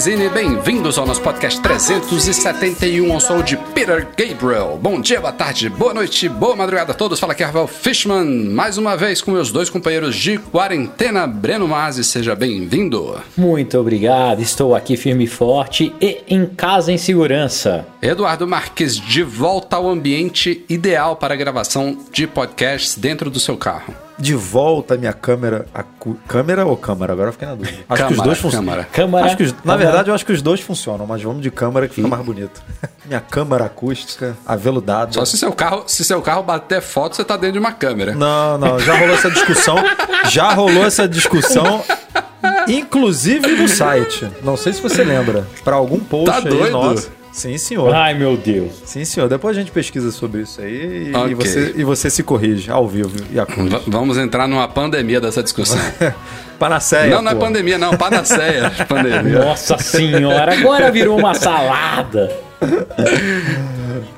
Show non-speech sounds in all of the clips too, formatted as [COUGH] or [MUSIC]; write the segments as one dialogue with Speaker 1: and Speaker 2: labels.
Speaker 1: Magazine, bem-vindos ao nosso podcast 371. Eu sou o de Peter Gabriel. Bom dia, boa tarde, boa noite, boa madrugada a todos. Fala aqui, Ravel Fishman, mais uma vez com meus dois companheiros de quarentena, Breno Mazzi, seja bem-vindo.
Speaker 2: Muito obrigado, estou aqui firme e forte e em casa em segurança.
Speaker 1: Eduardo Marques, de volta ao ambiente ideal para gravação de podcasts dentro do seu carro.
Speaker 3: De volta a minha câmera. A cu- câmera ou câmera? Agora eu fiquei na dúvida. Acho que os
Speaker 1: Câmara,
Speaker 3: dois funcionam.
Speaker 1: câmara.
Speaker 2: Câmara.
Speaker 3: Acho que os- na
Speaker 2: câmara.
Speaker 3: verdade, eu acho que os dois funcionam, mas vamos de câmera que fica mais bonito. [LAUGHS] minha câmera acústica, aveludada.
Speaker 1: Só se seu carro, se seu carro bater foto, você tá dentro de uma câmera.
Speaker 3: Não, não, já rolou essa discussão. já rolou essa discussão. Inclusive no site. Não sei se você lembra. Pra algum post
Speaker 1: Tá
Speaker 3: aí
Speaker 1: doido?
Speaker 3: nosso. Sim, senhor.
Speaker 2: Ai, meu Deus.
Speaker 3: Sim, senhor. Depois a gente pesquisa sobre isso aí e,
Speaker 1: Ok.
Speaker 3: e você, e você se corrige ao vivo e.
Speaker 1: V- vamos entrar numa pandemia dessa discussão. [LAUGHS]
Speaker 3: Panaceia,
Speaker 1: não, não é pandemia, não, panaceia. [LAUGHS] pandemia.
Speaker 2: Nossa senhora, agora virou uma salada.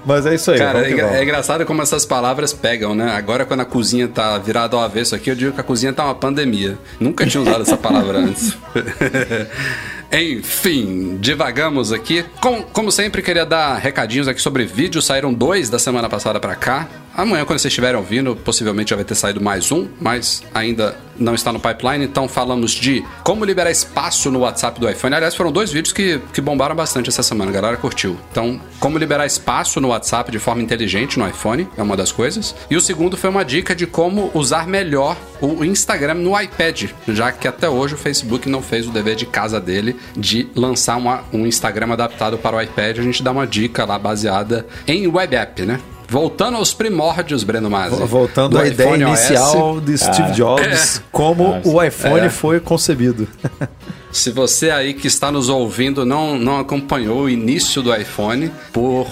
Speaker 3: Mas é isso aí.
Speaker 1: Cara, é,
Speaker 3: vamos.
Speaker 1: é engraçado como essas palavras pegam, né? Agora, quando a cozinha tá virada ao avesso aqui, eu digo que a cozinha tá uma pandemia. Nunca tinha usado essa palavra antes. [LAUGHS] Enfim, divagamos aqui. Com- como sempre, queria dar recadinhos aqui sobre vídeos. Saíram dois da semana passada pra cá. Amanhã, quando vocês estiverem ouvindo, possivelmente já vai ter saído mais um, mas ainda não está no pipeline. Então, falamos de como liberar espaço no WhatsApp do iPhone. Aliás, foram dois vídeos que, que bombaram bastante essa semana, a galera curtiu. Então, como liberar espaço no WhatsApp de forma inteligente no iPhone, é uma das coisas. E o segundo foi uma dica de como usar melhor o Instagram no iPad, já que até hoje o Facebook não fez o dever de casa dele de lançar uma- um Instagram adaptado para o iPad. A gente dá uma dica lá baseada em web app, né? Voltando aos primórdios, Breno Mazzi.
Speaker 3: Voltando
Speaker 1: do
Speaker 3: à ideia
Speaker 1: iPhone OS.
Speaker 3: inicial de Steve Jobs, como o iPhone
Speaker 1: É.
Speaker 3: foi concebido. [LAUGHS]
Speaker 1: Se você aí que está nos ouvindo não, não acompanhou o início do iPhone por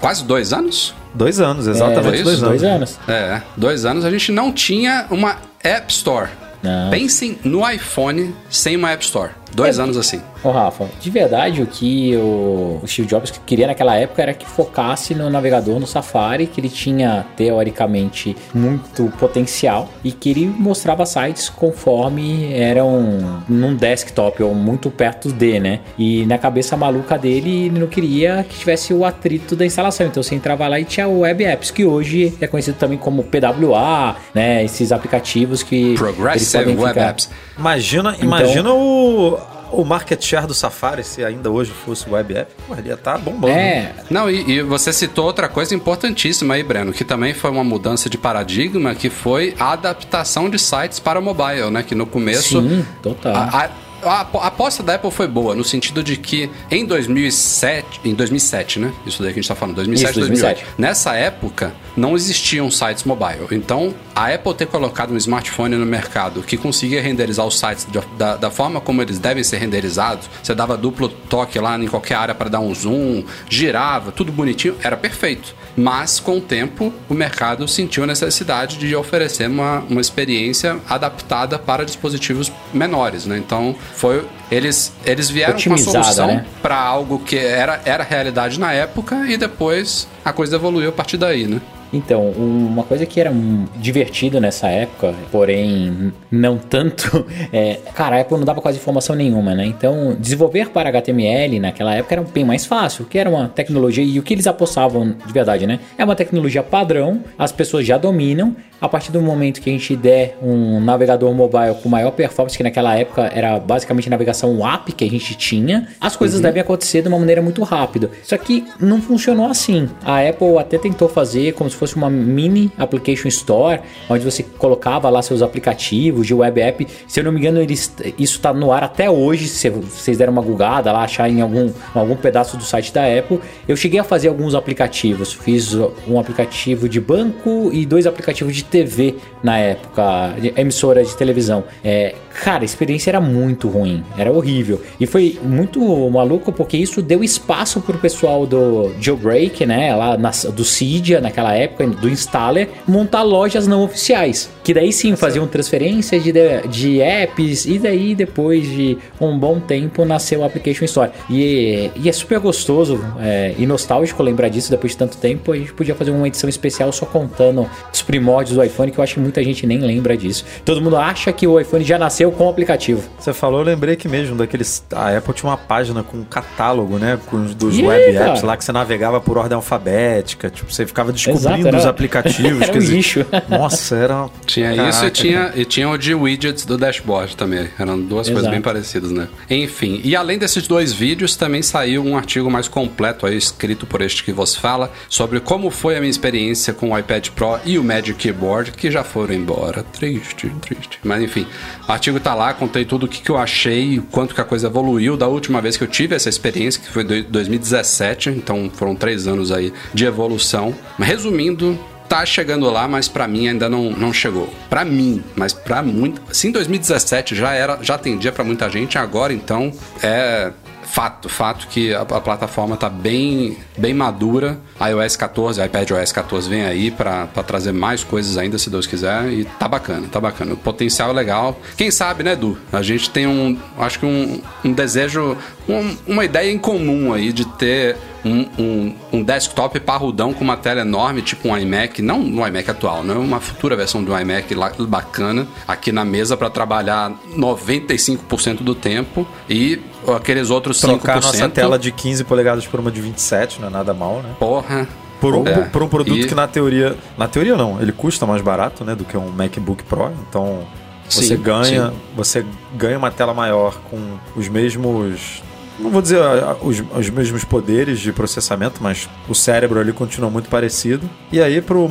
Speaker 1: quase dois anos?
Speaker 3: dois anos,
Speaker 2: É,
Speaker 3: exatamente
Speaker 1: isso?
Speaker 3: dois anos.
Speaker 2: Dois anos.
Speaker 1: É, dois anos a gente não tinha uma App Store.
Speaker 2: Não.
Speaker 1: Pensem no iPhone sem uma App Store. Dois
Speaker 2: É.
Speaker 1: anos assim.
Speaker 2: Ô Rafa, de verdade o que o o Steve Jobs queria naquela época era que focasse no navegador no Safari, que ele tinha teoricamente muito potencial e que ele mostrava sites conforme eram num desktop ou muito perto de, né? E na cabeça maluca dele ele não queria que tivesse o atrito da instalação. Então você entrava lá e tinha o Web Apps, que hoje é conhecido também como PWA, né? Esses aplicativos que
Speaker 1: Progressive Web
Speaker 2: ficar-
Speaker 1: Apps.
Speaker 3: Imagina,
Speaker 2: Então-
Speaker 3: imagina o, o market share do Safari, se ainda hoje fosse web app. Ele ia estar bombando.
Speaker 2: É,
Speaker 1: Não, e, e você citou outra coisa importantíssima aí, Breno, que também foi uma mudança de paradigma, que foi a adaptação de sites para mobile, né? Que no começo
Speaker 2: sim, total.
Speaker 1: A, a- a apo- a aposta da Apple foi boa, no sentido de que em 2007, em 2007, né? Isso daí que a gente tá falando, 2007,
Speaker 2: Isso,
Speaker 1: 2008.
Speaker 2: 2007.
Speaker 1: Nessa época, não existiam sites mobile. Então, a Apple ter colocado um smartphone no mercado que conseguia renderizar os sites da, da forma como eles devem ser renderizados, você dava duplo toque lá em qualquer área para dar um zoom, girava, tudo bonitinho, era perfeito. Mas, com o tempo, o mercado sentiu a necessidade de oferecer uma, uma experiência adaptada para dispositivos menores, né? Então, foi... Eles, eles vieram com a solução
Speaker 2: né?
Speaker 1: para algo que era, era realidade na época e depois a coisa evoluiu a partir daí, né?
Speaker 2: Então, uma coisa que era divertido nessa época, porém não tanto, [LAUGHS] é, cara, a Apple não dava quase informação nenhuma, né? Então, desenvolver para HTML naquela época era bem mais fácil, que era uma tecnologia, e o que eles apostavam de verdade, né? É uma tecnologia padrão, as pessoas já dominam, a partir do momento que a gente der um navegador mobile com maior performance, que naquela época era basicamente navegação WAP que a gente tinha, as coisas devem acontecer de uma maneira muito rápida. Só que não funcionou assim. A Apple até tentou fazer como se fosse fosse uma mini application store, onde você colocava lá seus aplicativos de web app. Se eu não me engano, eles, isso está no ar até hoje. Se vocês deram uma googada lá, achar em algum, em algum pedaço do site da Apple. Eu cheguei a fazer alguns aplicativos. Fiz um aplicativo de banco e dois aplicativos de TV na época, emissora de televisão. É, cara, a experiência era muito ruim, era horrível. E foi muito maluco porque isso deu espaço pro pessoal do Jailbreak, né? Lá na, do Cydia, naquela época, do installer, montar lojas não oficiais. Que daí sim faziam transferências de, de apps e daí depois de um bom tempo nasceu o Application Store. E, e é super gostoso é, e nostálgico lembrar disso depois de tanto tempo. A gente podia fazer uma edição especial só contando os primórdios do iPhone, que eu acho que muita gente nem lembra disso. Todo mundo acha que o iPhone já nasceu com o aplicativo.
Speaker 3: Você falou, eu lembrei que mesmo daqueles. A Apple tinha uma página com um catálogo, né? Com os dos web apps lá que você navegava por ordem alfabética. Tipo, você ficava descobrindo Exato, era, os [LAUGHS] aplicativos.
Speaker 2: era um dizer, lixo. [LAUGHS]
Speaker 3: Nossa, era.
Speaker 1: Tinha Caraca, isso e tinha, e tinha o de widgets do dashboard também. Eram duas Exato. coisas bem parecidas, né? Enfim, e além desses dois vídeos, também saiu um artigo mais completo aí, escrito por este que vos fala, sobre como foi a minha experiência com o iPad Pro e o Magic Keyboard, que já foram embora. Triste, triste. Mas enfim, o artigo tá lá, contei tudo o que, que eu achei, quanto que a coisa evoluiu da última vez que eu tive essa experiência, que foi em 2017, então foram três anos aí de evolução. Resumindo, tá chegando lá, mas para mim ainda não, não chegou. Para mim, mas para muito, se em 2017 já era, já atendia para muita gente, agora então é fato, fato que a, a plataforma está bem, bem madura. iOS 14, iPad OS 14 vem aí para trazer mais coisas ainda, se Deus quiser, e tá bacana, tá bacana. O potencial é legal. Quem sabe, né, Edu? A gente tem um, acho que um, um desejo, um, uma ideia em comum aí de ter um, um, um, desktop parrudão com uma tela enorme, tipo um iMac, não no iMac atual, né? Uma futura versão do iMac bacana aqui na mesa para trabalhar 95% do tempo e aqueles outros
Speaker 3: Trocar 5%. Trocar nossa tela de 15 polegadas por uma de 27, não é nada mal, né?
Speaker 1: Porra.
Speaker 3: Por um, é. por um produto e... que na teoria. Na teoria não, ele custa mais barato, né? Do que um MacBook Pro. Então você sim, ganha. Sim. Você ganha uma tela maior com os mesmos não vou dizer os, os mesmos poderes de processamento, mas o cérebro ali continua muito parecido. E aí, pro,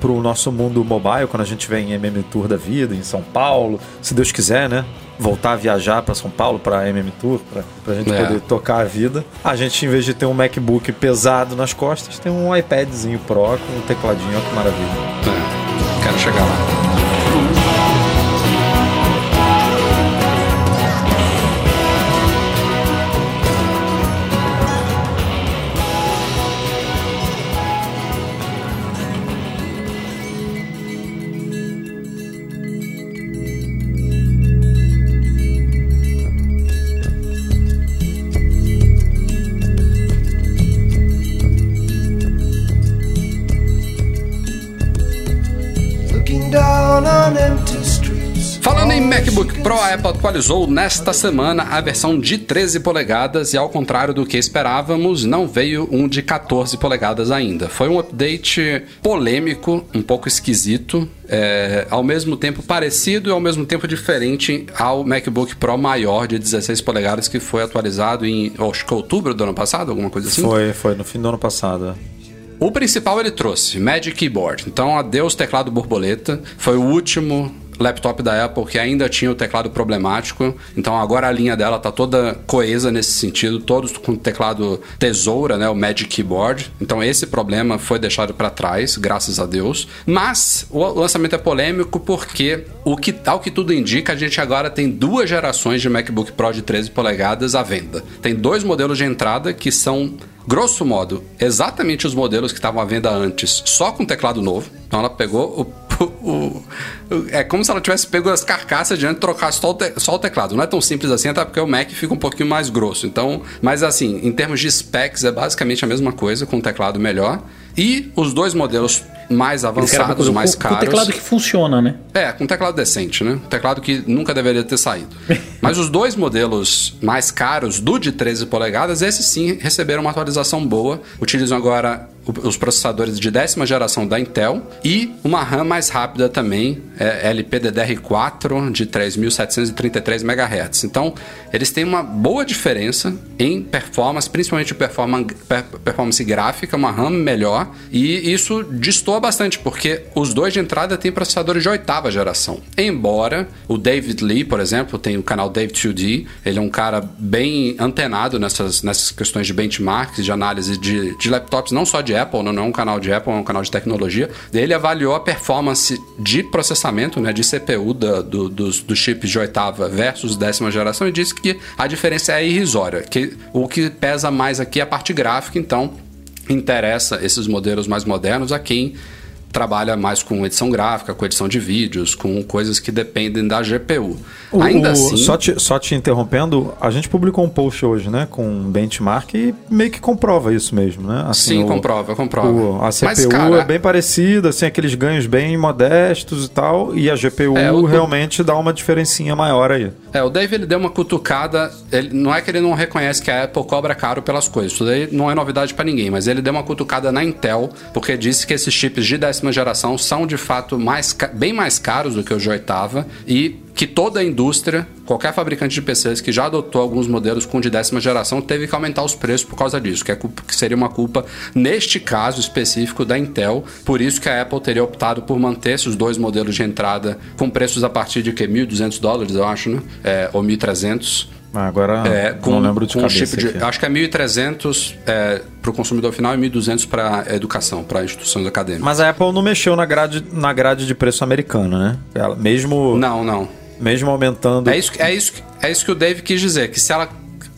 Speaker 3: pro nosso mundo mobile, quando a gente vem em MM Tour da vida, em São Paulo, se Deus quiser, né? Voltar a viajar para São Paulo, para MM Tour, para a gente é. poder tocar a vida. A gente, em vez de ter um MacBook pesado nas costas, tem um iPadzinho Pro com um tecladinho, olha que maravilha.
Speaker 1: É. Quero chegar lá. Atualizou nesta semana a versão de 13 polegadas e, ao contrário do que esperávamos, não veio um de 14 polegadas ainda. Foi um update polêmico, um pouco esquisito, é, ao mesmo tempo parecido e ao mesmo tempo diferente ao MacBook Pro maior de 16 polegadas que foi atualizado em acho que outubro do ano passado, alguma coisa assim?
Speaker 3: Foi, foi no fim do ano passado.
Speaker 1: O principal ele trouxe, Magic Keyboard. Então, adeus teclado borboleta. Foi o último laptop da Apple que ainda tinha o teclado problemático. Então agora a linha dela tá toda coesa nesse sentido, todos com teclado tesoura, né, o Magic Keyboard. Então esse problema foi deixado para trás, graças a Deus. Mas o lançamento é polêmico porque o que tal que tudo indica, a gente agora tem duas gerações de MacBook Pro de 13 polegadas à venda. Tem dois modelos de entrada que são grosso modo, exatamente os modelos que estavam à venda antes, só com teclado novo. Então ela pegou o o, é como se ela tivesse pego as carcaças de antes e trocasse só o, te, só o teclado. Não é tão simples assim, até porque o Mac fica um pouquinho mais grosso. Então, mas assim, em termos de specs, é basicamente a mesma coisa, com teclado melhor. E os dois modelos mais avançados, mais com, caros. Com
Speaker 2: teclado que funciona, né?
Speaker 1: É, com teclado decente, né? Teclado que nunca deveria ter saído. [LAUGHS] Mas os dois modelos mais caros, do de 13 polegadas, esses sim receberam uma atualização boa. Utilizam agora os processadores de décima geração da Intel e uma RAM mais rápida também, é, LPDDR4 de 3.733 MHz. Então, eles têm uma boa diferença em performance, principalmente performance, performance gráfica, uma RAM melhor, e isso bastante, porque os dois de entrada têm processadores de oitava geração. Embora o David Lee, por exemplo, tem o canal Dave 2D, ele é um cara bem antenado nessas, nessas questões de benchmarks, de análise de, de laptops, não só de Apple, não é um canal de Apple, é um canal de tecnologia. Ele avaliou a performance de processamento, né, de CPU da, do, dos, dos chips de oitava versus décima geração e disse que a diferença é irrisória, que o que pesa mais aqui é a parte gráfica, então interessa esses modelos mais modernos a quem trabalha mais com edição gráfica, com edição de vídeos, com coisas que dependem da GPU.
Speaker 3: O, Ainda assim. Só te, só te interrompendo, a gente publicou um post hoje, né? Com um benchmark e meio que comprova isso mesmo, né?
Speaker 1: Assim, Sim, o, comprova, comprova.
Speaker 3: O, a CPU Mas, cara, é bem parecida, assim, aqueles ganhos bem modestos e tal, e a GPU é, o, realmente dá uma diferencinha maior aí.
Speaker 1: É, o Dave ele deu uma cutucada, ele, não é que ele não reconhece que a Apple cobra caro pelas coisas, isso daí não é novidade para ninguém, mas ele deu uma cutucada na Intel, porque disse que esses chips de décima geração são de fato mais, bem mais caros do que os de oitava e que toda a indústria, qualquer fabricante de PCs que já adotou alguns modelos com de décima geração, teve que aumentar os preços por causa disso, que, é, que seria uma culpa, neste caso específico, da Intel. Por isso que a Apple teria optado por manter esses dois modelos de entrada com preços a partir de que 1.200 dólares, eu acho, né? É, ou 1.300.
Speaker 3: Ah, agora é, com, não lembro de com cabeça chip
Speaker 1: de, Acho que é 1.300 é, para o consumidor final e 1.200 para educação, para instituições acadêmicas.
Speaker 3: Mas a Apple não mexeu na grade, na grade de preço americano, né? Ela, mesmo...
Speaker 1: Não, não.
Speaker 3: Mesmo aumentando.
Speaker 1: É isso, é, isso, é isso que o Dave quis dizer: que se ela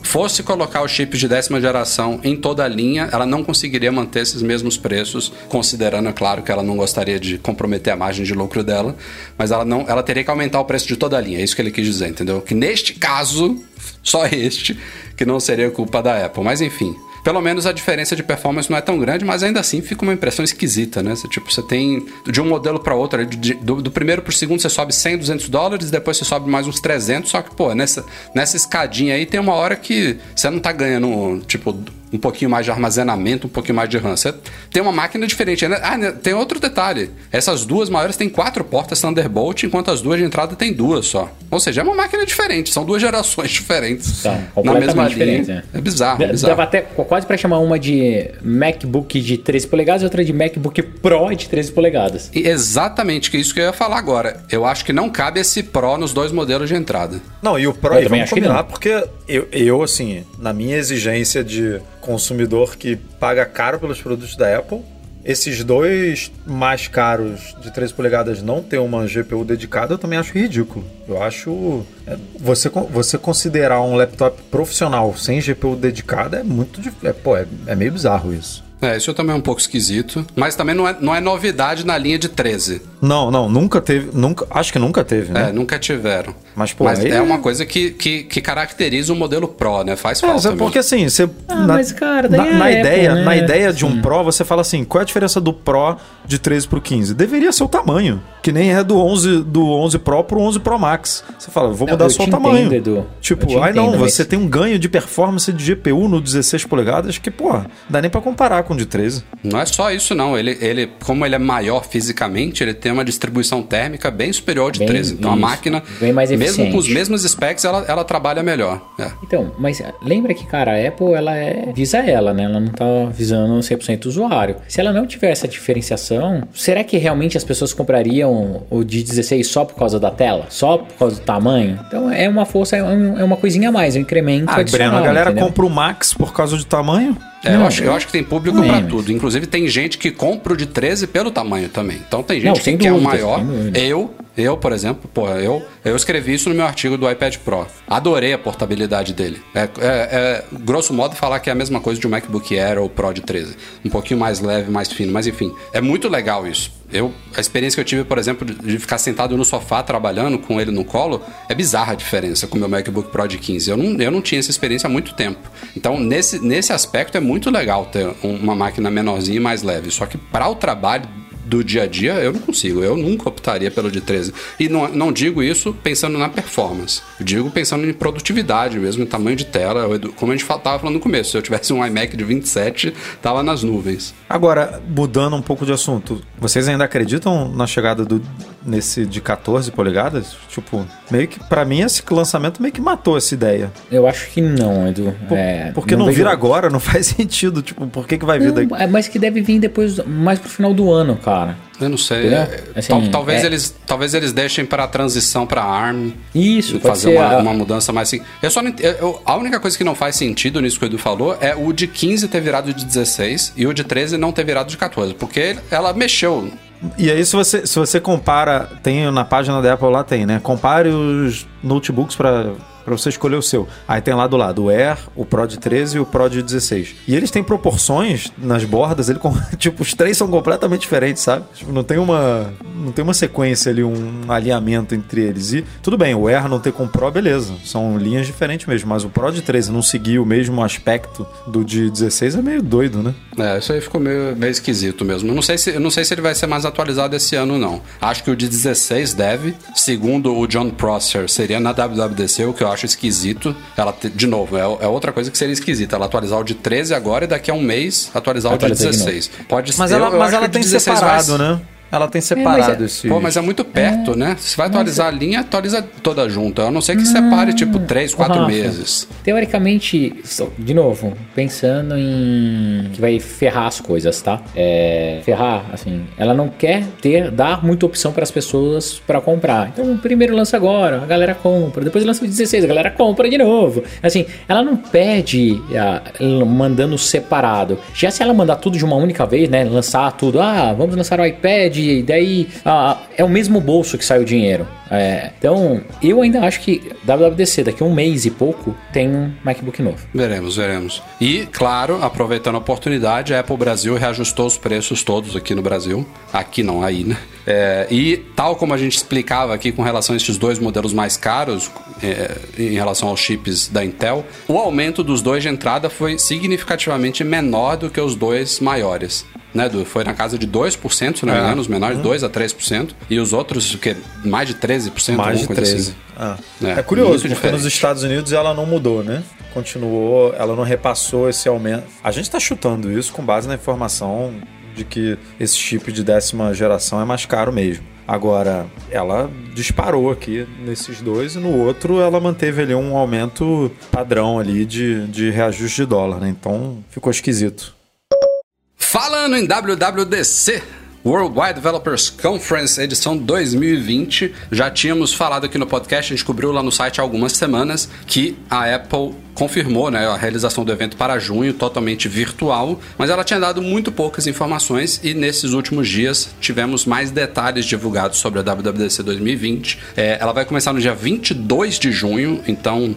Speaker 1: fosse colocar os chips de décima geração em toda a linha, ela não conseguiria manter esses mesmos preços, considerando, é claro, que ela não gostaria de comprometer a margem de lucro dela, mas ela não, ela teria que aumentar o preço de toda a linha. É isso que ele quis dizer, entendeu? Que neste caso, [LAUGHS] só este, que não seria culpa da Apple. Mas enfim, pelo menos a diferença de performance não é tão grande, mas ainda assim fica uma impressão esquisita, né? Você, tipo, você tem de um modelo para outro, de, do, do, primeiro pro segundo você sobe 100, 200 dólares, depois você sobe mais uns 300, só que, pô, nessa, nessa escadinha aí tem uma hora que você não tá ganhando, tipo, um pouquinho mais de armazenamento, um pouquinho mais de RAM. Você tem uma máquina diferente. Né? Ah, né, tem outro detalhe. Essas duas maiores têm quatro portas Thunderbolt, enquanto as duas de entrada têm duas só. Ou seja, é uma máquina diferente. São duas gerações [LAUGHS] diferentes.
Speaker 2: Tá, na mesma linha. É.
Speaker 1: é bizarro, é bizarro.
Speaker 2: Dava até quase para chamar uma de MacBook de 13 polegadas e outra de MacBook Pro de 13 polegadas.
Speaker 1: E exatamente, que é isso que eu ia falar agora. Eu acho que não cabe esse Pro nos dois modelos de entrada.
Speaker 3: Não, e o Pro, eu aí, vamos combinar, porque eu, eu, assim, na minha exigência de consumidor que paga caro pelos produtos da Apple. Esses dois mais caros de 13 polegadas não ter uma GPU dedicada, eu também acho ridículo. Eu acho. É, você, você considerar um laptop profissional sem GPU dedicada é muito. É, pô, é, é meio bizarro isso.
Speaker 1: É, isso também é um pouco esquisito. Mas também não é, não é novidade na linha de 13.
Speaker 3: Não, não, nunca teve. Nunca, acho que nunca teve, né?
Speaker 1: É, nunca tiveram.
Speaker 3: Mas, pô, mas
Speaker 1: aí... é uma coisa que, que, que, caracteriza o modelo Pro, né? Faz
Speaker 3: é,
Speaker 1: falta.
Speaker 3: Porque
Speaker 1: mesmo.
Speaker 3: assim, você.
Speaker 2: Ah, na, mas, cara, daí na,
Speaker 3: é na
Speaker 2: Apple,
Speaker 3: ideia,
Speaker 2: né?
Speaker 3: na ideia de um Pro, você fala assim: qual é a diferença do Pro de 13 pro 15? Deveria ser o tamanho. Que nem é do 11, do 11 Pro pro 11 Pro Max. Você fala, vou mudar só o tamanho. Entendo, Edu. Tipo, ai não, mas... você tem um ganho de performance de GPU no 16 polegadas que, pô, dá nem para comparar com o de 13.
Speaker 1: Não é só isso, não. Ele, ele, como ele é maior fisicamente, ele tem uma distribuição térmica bem superior ao de bem, 13. Então isso. a máquina, mesmo com os mesmos specs, ela, ela trabalha melhor. É.
Speaker 2: Então, mas lembra que, cara, a Apple, ela é, visa ela, né? Ela não tá visando 100% o usuário. Se ela não tiver essa diferenciação, será que realmente as pessoas comprariam o de 16 só por causa da tela? Só por causa do tamanho? Então é uma força, é, é uma coisinha a mais, um incremento ah. Breno,
Speaker 3: a galera
Speaker 2: entendeu?
Speaker 3: compra o Max por causa do tamanho?
Speaker 1: É, não, eu, acho, eu acho que tem público para tudo. Inclusive, tem gente que compra o de 13 pelo tamanho também. Então, tem gente não, que quer um maior. Eu, eu, por exemplo, pô, eu, eu escrevi isso no meu artigo do iPad Pro. Adorei a portabilidade dele. É, é, é, grosso modo, falar que é a mesma coisa de um MacBook Air ou Pro de 13. Um pouquinho mais leve, mais fino. Mas, enfim, é muito legal isso. Eu, a experiência que eu tive, por exemplo, de ficar sentado no sofá trabalhando com ele no colo, é bizarra a diferença com o meu MacBook Pro de 15. Eu não, eu não tinha essa experiência há muito tempo. Então, nesse, nesse aspecto, é muito legal ter uma máquina menorzinha e mais leve. Só que para o trabalho do dia a dia, eu não consigo. Eu nunca optaria pelo de 13. E não, não digo isso pensando na performance. Eu digo pensando em produtividade mesmo, em tamanho de tela. Como a gente estava falando no começo, se eu tivesse um iMac de 27, tava nas nuvens.
Speaker 3: Agora, mudando um pouco de assunto, vocês ainda acreditam na chegada do nesse de 14 polegadas? Tipo, meio que para mim esse lançamento meio que matou essa ideia.
Speaker 2: Eu acho que não, Edu.
Speaker 3: Por, é, porque não, não vir agora, não [LAUGHS] faz sentido. Tipo, por que, que vai vir
Speaker 2: não, daqui? É, mas que deve vir depois, mais pro final do ano, cara.
Speaker 1: Eu não sei. É, assim, Tal, talvez, é... eles, talvez eles deixem para a transição para ARM.
Speaker 2: Isso,
Speaker 1: fazer uma, a... uma, mudança mais. Eu só não, eu, a única coisa que não faz sentido nisso que o Edu falou é o de 15 ter virado de 16 e o de 13 não ter virado de 14, porque ela mexeu.
Speaker 3: E aí, se você, se você compara, tem na página da Apple lá tem, né? Compare os notebooks para para você escolher o seu. Aí tem lá do lado o Air, o Pro de 13 e o Pro de 16. E eles têm proporções nas bordas, ele [LAUGHS] tipo, os três são completamente diferentes, sabe? Tipo, não tem uma não tem uma sequência ali, um alinhamento entre eles. E tudo bem, o Air não ter com o Pro, beleza. São linhas diferentes mesmo, mas o Pro de 13 não seguir o mesmo aspecto do de 16 é meio doido, né?
Speaker 1: É, isso aí ficou meio, meio esquisito mesmo. Eu não sei se eu não sei se ele vai ser mais atualizado esse ano não. Acho que o de 16 deve, segundo o John Prosser, seria na WWDC, o que eu acho acho esquisito. Ela, de novo, é, é, outra coisa que seria esquisita. Ela atualizar o de 13 agora e daqui a um mês atualizar o de 16.
Speaker 3: Pode mas Ela, mas ela tem separado, vai... né? Ela tem separado é, esse.
Speaker 1: Pô, mas é muito perto, é. né? Se vai atualizar mas... a linha, atualiza toda junta. A não ser que separe, tipo, 3, 4 meses.
Speaker 2: Teoricamente, de novo, pensando em que vai ferrar as coisas, tá? É, ferrar, assim, ela não quer ter, dar muita opção para as pessoas para comprar. Então, primeiro lança agora, a galera compra. Depois lança o 16, a galera compra de novo. Assim, ela não pede mandando separado. Já se ela mandar tudo de uma única vez, né? Lançar tudo, ah, vamos lançar o iPad e daí ah, é o mesmo bolso que sai o dinheiro. É, então, eu ainda acho que WWDC daqui a um mês e pouco tem um MacBook novo.
Speaker 1: Veremos, veremos. E, claro, aproveitando a oportunidade, a Apple Brasil reajustou os preços todos aqui no Brasil. Aqui não, aí, né? É, e tal como a gente explicava aqui com relação a esses dois modelos mais caros, é, em relação aos chips da Intel, o aumento dos dois de entrada foi significativamente menor do que os dois maiores né, do, foi na casa de 2%, se não me é. engano, os menores, uhum. 2 a 3%, e os outros, que mais de 13%,
Speaker 3: mais de 13%. Assim. Ah. É, é, curioso, porque diferente. nos Estados Unidos ela não mudou, né? Continuou, ela não repassou esse aumento. A gente está chutando isso com base na informação de que esse chip de décima geração é mais caro mesmo. Agora, ela disparou aqui nesses dois e no outro ela manteve ali um aumento padrão ali de, de reajuste de dólar, né? Então ficou esquisito.
Speaker 1: Falando em WWDC, Worldwide Developers Conference edição 2020. Já tínhamos falado aqui no podcast, a gente cobriu lá no site há algumas semanas que a Apple confirmou né, a realização do evento para junho, totalmente virtual, mas ela tinha dado muito poucas informações e nesses últimos dias tivemos mais detalhes divulgados sobre a WWDC 2020. É, ela vai começar no dia 22 de junho, então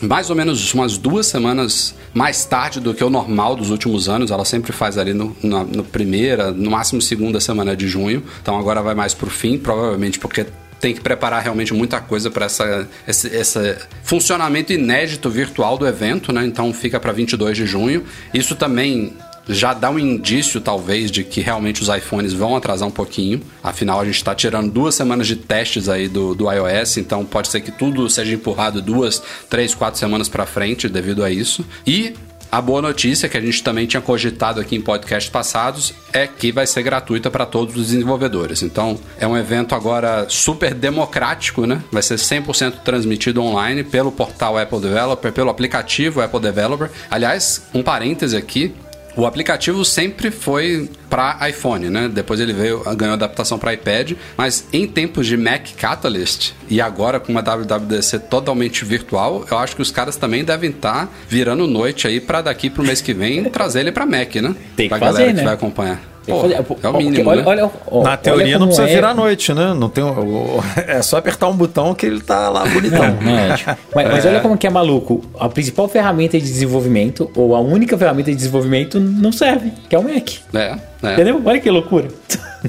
Speaker 1: mais ou menos umas duas semanas mais tarde do que o normal dos últimos anos. Ela sempre faz ali no, na no primeira, no máximo segunda semana de junho. Então agora vai mais pro fim, provavelmente porque tem que preparar realmente muita coisa para essa, esse, esse, funcionamento inédito virtual do evento, né? Então fica para 22 de junho. Isso também já dá um indício, talvez, de que realmente os iPhones vão atrasar um pouquinho. Afinal, a gente está tirando duas semanas de testes aí do, do iOS, então pode ser que tudo seja empurrado duas, três, quatro semanas para frente devido a isso. E a boa notícia, que a gente também tinha cogitado aqui em podcasts passados, é que vai ser gratuita para todos os desenvolvedores. Então, é um evento agora super democrático, né? Vai ser 100% transmitido online pelo portal Apple Developer, pelo aplicativo Apple Developer. Aliás, um parêntese aqui, o aplicativo sempre foi para iPhone, né? Depois ele veio, ganhou adaptação para iPad, mas em tempos de Mac Catalyst e agora com uma WWDC totalmente virtual, eu acho que os caras também devem estar tá virando noite aí para daqui pro mês que vem [LAUGHS] trazer ele para Mac, né?
Speaker 2: Tem que
Speaker 1: pra
Speaker 2: fazer,
Speaker 1: galera
Speaker 2: né?
Speaker 1: que vai acompanhar. Pô, é o mínimo,
Speaker 3: olha,
Speaker 1: né? olha,
Speaker 3: olha, Na teoria não precisa é... virar noite, né? Não tem, [LAUGHS] é só apertar um botão que ele tá lá bonitão.
Speaker 2: Não, não é, tipo, [LAUGHS] mas, mas, olha como que é maluco. A principal ferramenta de desenvolvimento, ou a única ferramenta de desenvolvimento, não serve, que é o Mac.
Speaker 1: É, é.
Speaker 2: Entendeu? Olha que loucura.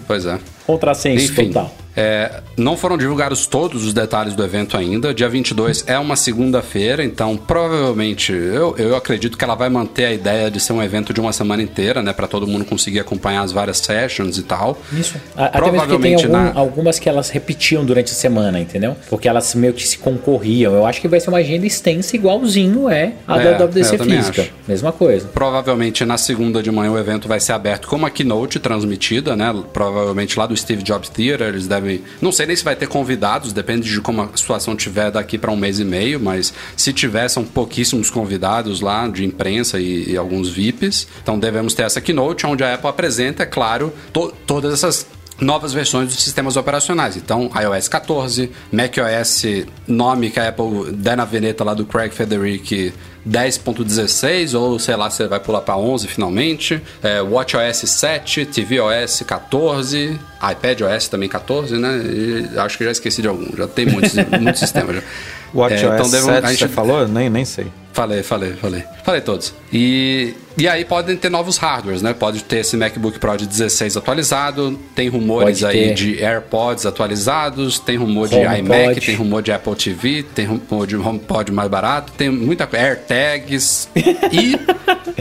Speaker 1: Pois é. [LAUGHS]
Speaker 2: Contrassenso total.
Speaker 1: É, não foram divulgados todos os detalhes do evento ainda. Dia 22 é uma segunda-feira, então provavelmente eu, eu acredito que ela vai manter a ideia de ser um evento de uma semana inteira, né? Para todo mundo conseguir acompanhar as várias sessions e tal.
Speaker 2: Isso. Provavelmente tem algum, na... algumas que elas repetiam durante a semana, entendeu? Porque elas meio que se concorriam. Eu acho que vai ser uma agenda extensa igualzinho é a é, da WDC física. Acho. Mesma coisa.
Speaker 1: Provavelmente na segunda de manhã o evento vai ser aberto com uma keynote transmitida, né? Provavelmente lá do Steve Jobs Theater. Eles devem. Não sei nem se vai ter convidados, depende de como a situação tiver daqui para um mês e meio, mas se tiver, são pouquíssimos convidados lá de imprensa e, e alguns VIPs. Então devemos ter essa keynote onde a Apple apresenta, é claro, to todas essas novas versões dos sistemas operacionais. Então, iOS 14, macOS, nome que a Apple der na veneta lá do Craig Federici 10.16 ou sei lá se vai pular para 11 finalmente, é, WatchOS 7, tvOS 14, iPadOS também 14, né? E acho que já esqueci de algum, já tem muitos, [LAUGHS] muitos sistemas já.
Speaker 3: WatchOS é, então 7 a gente... você falou? Nem, nem sei.
Speaker 1: Falei, falei, falei. Falei todos. E, e aí podem ter novos hardwares, né? Pode ter esse MacBook Pro de 16 atualizado, tem rumores aí de AirPods atualizados, tem rumor de Home iMac, Pod. tem rumor de Apple TV, tem rumor de HomePod mais barato, tem muita coisa, AirTags [LAUGHS] e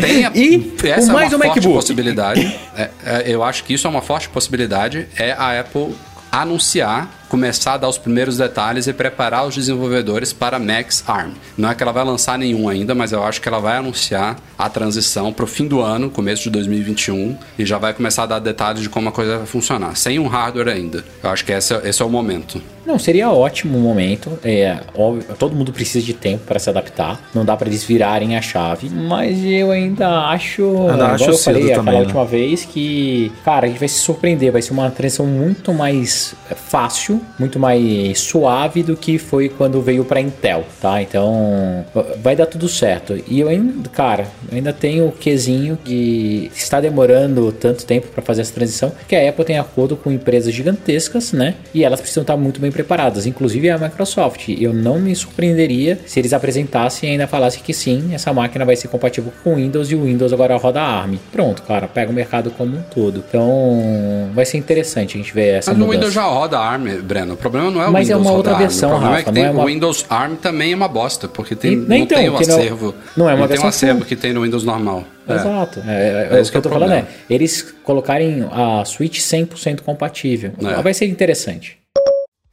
Speaker 1: tem a,
Speaker 2: e essa é uma forte MacBook.
Speaker 1: possibilidade. É, é, eu acho que isso é uma forte possibilidade, é a Apple anunciar começar a dar os primeiros detalhes e preparar os desenvolvedores para Max ARM. Não é que ela vai lançar nenhum ainda, mas eu acho que ela vai anunciar a transição para o fim do ano, começo de 2021, e já vai começar a dar detalhes de como a coisa vai funcionar, sem um hardware ainda. Eu acho que esse, é, esse é o momento.
Speaker 2: Não, seria ótimo o momento. É, óbvio, todo mundo precisa de tempo para se adaptar. Não dá para eles virarem a chave. Mas eu ainda acho. Ainda acho eu falei também, aquela né? última vez que, cara, a gente vai se surpreender. Vai ser uma transição muito mais fácil muito mais suave do que foi quando veio para Intel, tá? Então vai dar tudo certo. E eu ainda, cara, eu ainda tenho o quesinho que está demorando tanto tempo para fazer essa transição, que a Apple tem acordo com empresas gigantescas, né? E elas precisam estar muito bem preparadas, inclusive a Microsoft. Eu não me surpreenderia se eles apresentassem e ainda falassem que sim, essa máquina vai ser compatível com Windows e o Windows agora roda ARM. Pronto, cara, pega o mercado como um todo. Então vai ser interessante a gente ver essa
Speaker 1: Mas
Speaker 2: mudança.
Speaker 1: no Windows já roda ARM, Breno. O problema não é o
Speaker 2: Mas
Speaker 1: Windows
Speaker 2: é uma outra versão,
Speaker 1: O
Speaker 2: Rafa,
Speaker 1: é que tem,
Speaker 2: é uma...
Speaker 1: o Windows ARM também é uma bosta, porque tem,
Speaker 2: e,
Speaker 1: não então, tem o acervo.
Speaker 2: Não, não é uma
Speaker 1: não tem o acervo que tem no Windows normal.
Speaker 2: É. Exato. É, é, é, isso que eu tô falando é, eles colocarem a Switch 100% compatível. É. Vai ser interessante.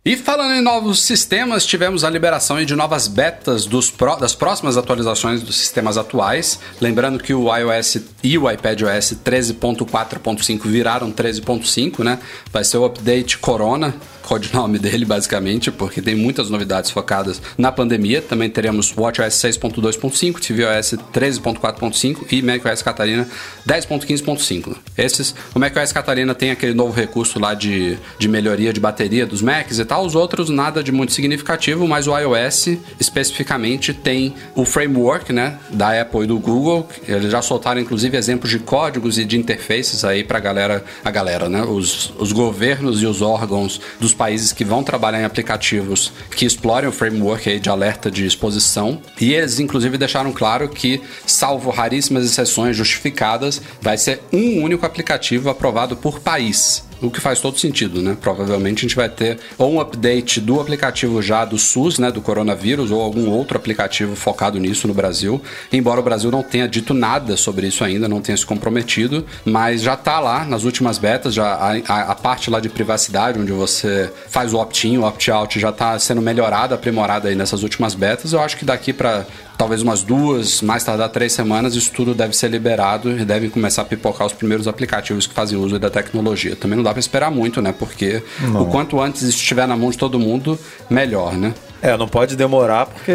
Speaker 1: E falando em novos sistemas, tivemos a liberação de novas betas dos pro, das próximas atualizações dos sistemas atuais. Lembrando que o iOS e o iPadOS 13.4.5 viraram 13.5, né? Vai ser o update Corona, codinome dele, basicamente, porque tem muitas novidades focadas na pandemia. Também teremos WatchOS 6.2.5, tvOS 13.4.5 e macOS Catalina 10.15.5. Esses, o macOS Catalina tem aquele novo recurso lá de, de melhoria de bateria dos Macs e tal. Os outros, nada de muito significativo, mas o iOS especificamente tem o framework, né, da Apple e do Google. Eles já soltaram, inclusive, exemplos de códigos e de interfaces aí pra galera, a galera, né, os, os governos e os órgãos dos países que vão trabalhar em aplicativos que explorem o framework de alerta de exposição. E eles, inclusive, deixaram claro que, salvo raríssimas exceções justificadas, vai ser um único aplicativo aprovado por país. O que faz todo sentido, né? Provavelmente a gente vai ter ou um update do aplicativo já do SUS, né, do coronavírus, ou algum outro aplicativo focado nisso no Brasil. Embora o Brasil não tenha dito nada sobre isso ainda, não tenha se comprometido, mas já está lá nas últimas betas, já a, a, a, parte lá de privacidade, onde você faz o opt-in, o opt-out, já está sendo melhorada, aprimorada aí nessas últimas betas. Eu acho que daqui para talvez umas duas, mais tardar três semanas, isso tudo deve ser liberado e devem começar a pipocar os primeiros aplicativos que fazem uso da tecnologia. Também não dá para esperar muito, né? Porque não. o quanto antes estiver na mão de todo mundo, melhor, né?
Speaker 3: É, não pode demorar, porque,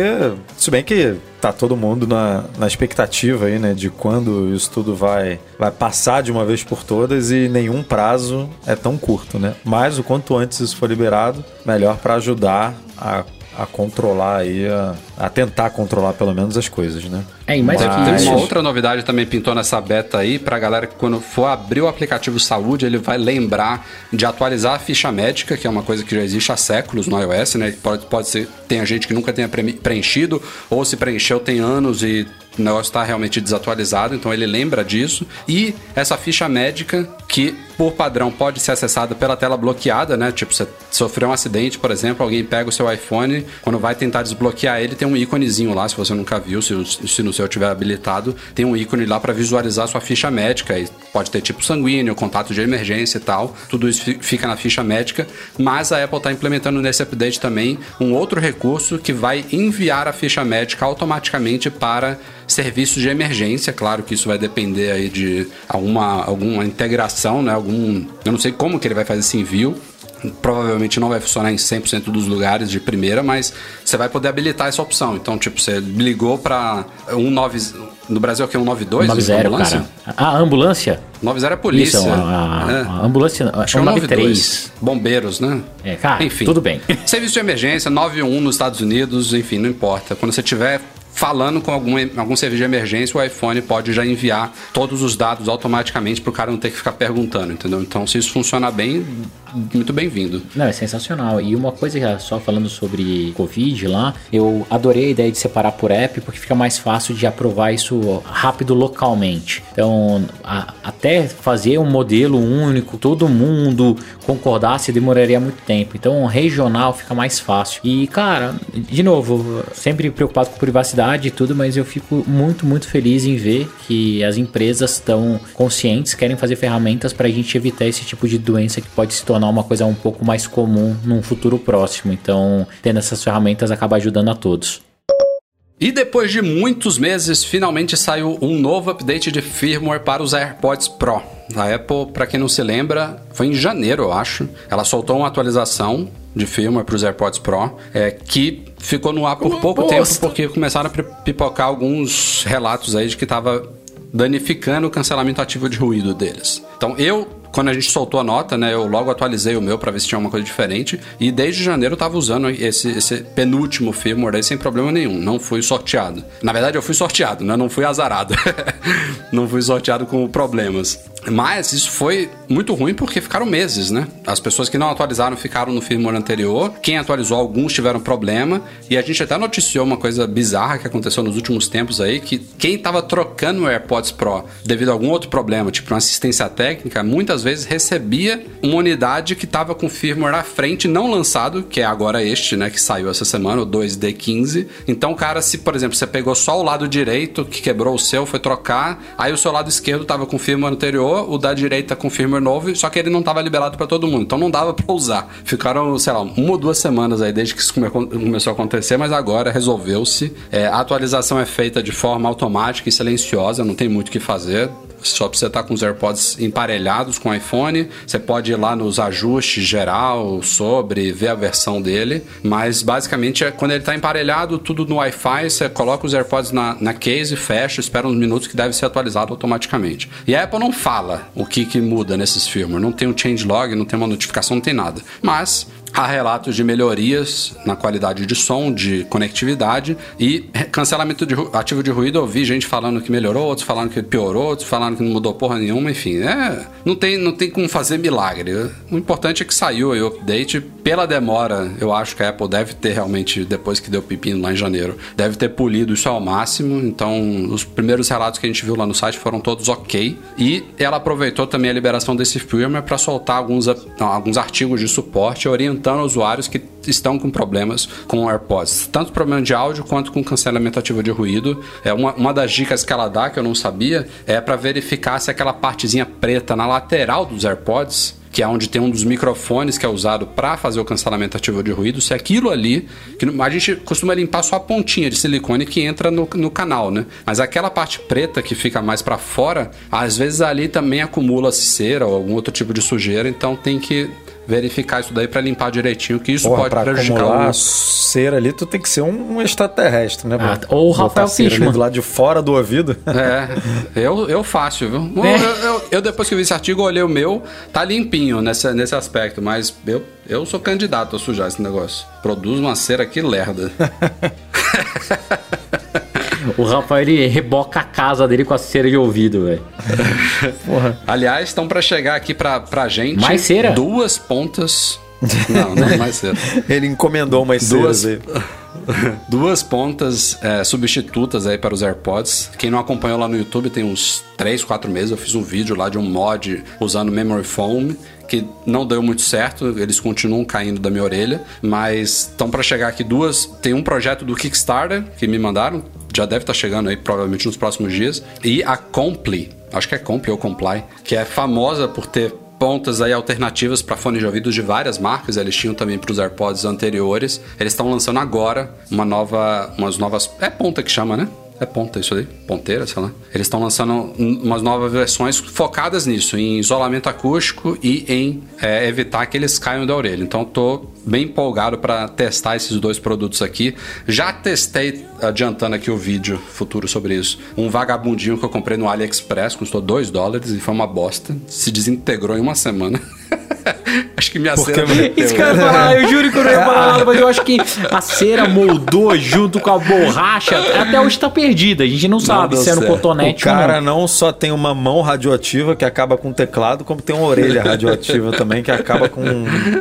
Speaker 3: se bem que tá todo mundo na, na expectativa aí, né, de quando isso tudo vai, vai passar de uma vez por todas e nenhum prazo é tão curto, né? Mas o quanto antes isso for liberado, melhor para ajudar a a controlar aí, a, a, tentar controlar pelo menos as coisas, né?
Speaker 1: É, mas, mas... uma outra novidade também pintou nessa beta aí, pra galera que quando for abrir o aplicativo saúde, ele vai lembrar de atualizar a ficha médica, que é uma coisa que já existe há séculos no iOS, né? Pode, pode ser, tem gente que nunca tenha preenchido, ou se preencheu tem anos e o negócio está realmente desatualizado, então ele lembra disso. E essa ficha médica que por padrão pode ser acessada pela tela bloqueada, né? Tipo, você sofreu um acidente, por exemplo, alguém pega o seu iPhone, quando vai tentar desbloquear ele, tem um íconezinho lá, se você nunca viu, se, se no seu tiver habilitado, tem um ícone lá para visualizar sua ficha médica. E pode ter tipo sanguíneo, contato de emergência e tal. Tudo isso fica na ficha médica. Mas a Apple está implementando nesse update também um outro recurso que vai enviar a ficha médica automaticamente para serviços de emergência. Claro que isso vai depender aí de alguma, alguma integração, né? Algum, eu não sei como que ele vai fazer esse envio, provavelmente não vai funcionar em 100% dos lugares de primeira, mas você vai poder habilitar essa opção. Então, tipo, você ligou para 19 no Brasil aqui é 192,
Speaker 2: 90, ambulância? cara. Ah, ambulância?
Speaker 1: 90 é polícia. Isso,
Speaker 2: a, a, é. a ambulância, acho que é 93.
Speaker 1: Bombeiros, né?
Speaker 2: É, cara, enfim. Tudo bem. [LAUGHS]
Speaker 1: Serviço de emergência 91 nos Estados Unidos, enfim, não importa. Quando você tiver falando com algum, algum serviço de emergência, o iPhone pode já enviar todos os dados automaticamente para o cara não ter que ficar perguntando, entendeu? Então, se isso funcionar bem, muito bem-vindo.
Speaker 2: Não, é sensacional. E uma coisa, só falando sobre Covid lá, eu adorei a ideia de separar por app, porque fica mais fácil de aprovar isso rápido localmente. Então, a, até fazer um modelo único, todo mundo concordasse, demoraria muito tempo. Então, regional fica mais fácil. E, cara, de novo, sempre preocupado com privacidade e tudo, mas eu fico muito, muito feliz em ver que as empresas estão conscientes, querem fazer ferramentas para a gente evitar esse tipo de doença que pode se tornar tornar uma coisa um pouco mais comum num futuro próximo. Então, tendo essas ferramentas acaba ajudando a todos.
Speaker 1: E depois de muitos meses, finalmente saiu um novo update de firmware para os AirPods Pro. A Apple, para quem não se lembra, foi em janeiro, eu acho. Ela soltou uma atualização de firmware para os AirPods Pro, é, que ficou no ar por pouco tempo porque começaram a pipocar alguns relatos aí de que estava danificando o cancelamento ativo de ruído deles. Então eu quando a gente soltou a nota, né, eu logo atualizei o meu para ver se tinha uma coisa diferente. E desde janeiro eu tava usando esse, esse penúltimo firmware aí sem problema nenhum. Não fui sorteado. Na verdade, eu fui sorteado, né? Não fui azarado. [LAUGHS] não fui sorteado com problemas. Mas isso foi muito ruim porque ficaram meses, né? As pessoas que não atualizaram ficaram no firmware anterior. Quem atualizou, alguns tiveram problema. E a gente até noticiou uma coisa bizarra que aconteceu nos últimos tempos aí: que quem estava trocando o AirPods Pro devido a algum outro problema, tipo uma assistência técnica, muitas vezes recebia uma unidade que estava com firmware à frente, não lançado, que é agora este, né? Que saiu essa semana, o 2D15. Então, cara, se por exemplo você pegou só o lado direito que quebrou o seu, foi trocar, aí o seu lado esquerdo estava com firmware anterior o da direita com firmware novo, só que ele não estava liberado para todo mundo, então não dava para usar. Ficaram, sei lá, uma ou duas semanas aí desde que isso começou a acontecer, mas agora resolveu-se. É, a atualização é feita de forma automática e silenciosa, não tem muito o que fazer. Só precisa estar com os AirPods emparelhados com o iPhone. Você pode ir lá nos ajustes geral sobre ver a versão dele. Mas basicamente é quando ele está emparelhado, tudo no Wi-Fi, você coloca os AirPods na, na case, fecha, espera uns minutos que deve ser atualizado automaticamente. E a Apple não fala o que, que muda nesses firmware. Não tem um changelog, não tem uma notificação, não tem nada. Mas Há relatos de melhorias na qualidade de som, de conectividade e cancelamento de ativo de ruído. Eu vi gente falando que melhorou, outros falando que piorou, outros falando que não mudou porra nenhuma, enfim. É, não, tem, não tem como fazer milagre. O importante é que saiu o update. Pela demora, eu acho que a Apple deve ter realmente, depois que deu pepino lá em janeiro, deve ter polido isso ao máximo. Então, os primeiros relatos que a gente viu lá no site foram todos ok. E ela aproveitou também a liberação desse firmware para soltar alguns, alguns artigos de suporte orientando orientando usuários que estão com problemas com AirPods, tanto problema de áudio quanto com cancelamento ativo de ruído. É uma, uma das dicas que ela dá que eu não sabia é para verificar se aquela partezinha preta na lateral dos AirPods que é onde tem um dos microfones que é usado para fazer o cancelamento ativo de ruído, se aquilo ali, que a gente costuma limpar só a pontinha de silicone que entra no, no canal, né? Mas aquela parte preta que fica mais para fora, às vezes ali também acumula cera ou algum outro tipo de sujeira, então tem que verificar isso daí para limpar direitinho, que isso Porra, pode prejudicar
Speaker 3: o... a cera ali, tu tem que ser um, extraterrestre, né?
Speaker 2: Ah, ou o Rafael Fishman.
Speaker 3: do lado de fora do ouvido. [LAUGHS]
Speaker 1: É, eu, eu faço, viu? É. Eu, eu, eu, depois que vi esse artigo, olhei o meu, tá limpinho nesse, nesse aspecto, mas eu, eu sou candidato a sujar esse negócio. Produz uma cera que lerda. [LAUGHS]
Speaker 2: O Rafael ele reboca a casa dele com a cera de ouvido, velho. [LAUGHS]
Speaker 1: Aliás, estão para chegar aqui pra, pra gente.
Speaker 2: Mais cera?
Speaker 1: Duas pontas. Não, não é mais cera. [LAUGHS]
Speaker 3: ele encomendou mais
Speaker 1: duas,
Speaker 3: ceras [LAUGHS]
Speaker 1: duas pontas é, substitutas aí para os AirPods. Quem não acompanhou lá no YouTube tem uns 3, 4 meses, eu fiz um vídeo lá de um mod usando Memory Foam que não deu muito certo, eles continuam caindo da minha orelha, mas estão para chegar aqui duas. Tem um projeto do Kickstarter que me mandaram, já deve estar tá chegando aí provavelmente nos próximos dias, e a Comply, acho que é Comply ou Comply, que é famosa por ter pontas aí alternativas para fones de ouvido de várias marcas. Eles tinham também para os AirPods anteriores. Eles estão lançando agora uma nova, umas novas, é ponta que chama, né? É ponta isso aí? Ponteira, sei lá. Eles estão lançando umas novas versões focadas nisso, em isolamento acústico e em é, evitar que eles caiam da orelha. Então tô bem empolgado para testar esses dois produtos aqui. Já testei, adiantando aqui o vídeo futuro sobre isso, um vagabundinho que eu comprei no AliExpress, custou 2 dólares e foi uma bosta. Se desintegrou em uma semana. [LAUGHS] [LAUGHS] acho que minha Porque cera.
Speaker 2: Isso que eu ia falar, eu juro que eu não ia falar [LAUGHS] nada, mas eu acho que a cera moldou junto com a borracha. Até hoje tá perdida. A gente não sabe não se é no cotonete
Speaker 3: o cara não. não só tem uma mão radioativa que acaba com teclado, como tem uma orelha [LAUGHS] radioativa também que acaba com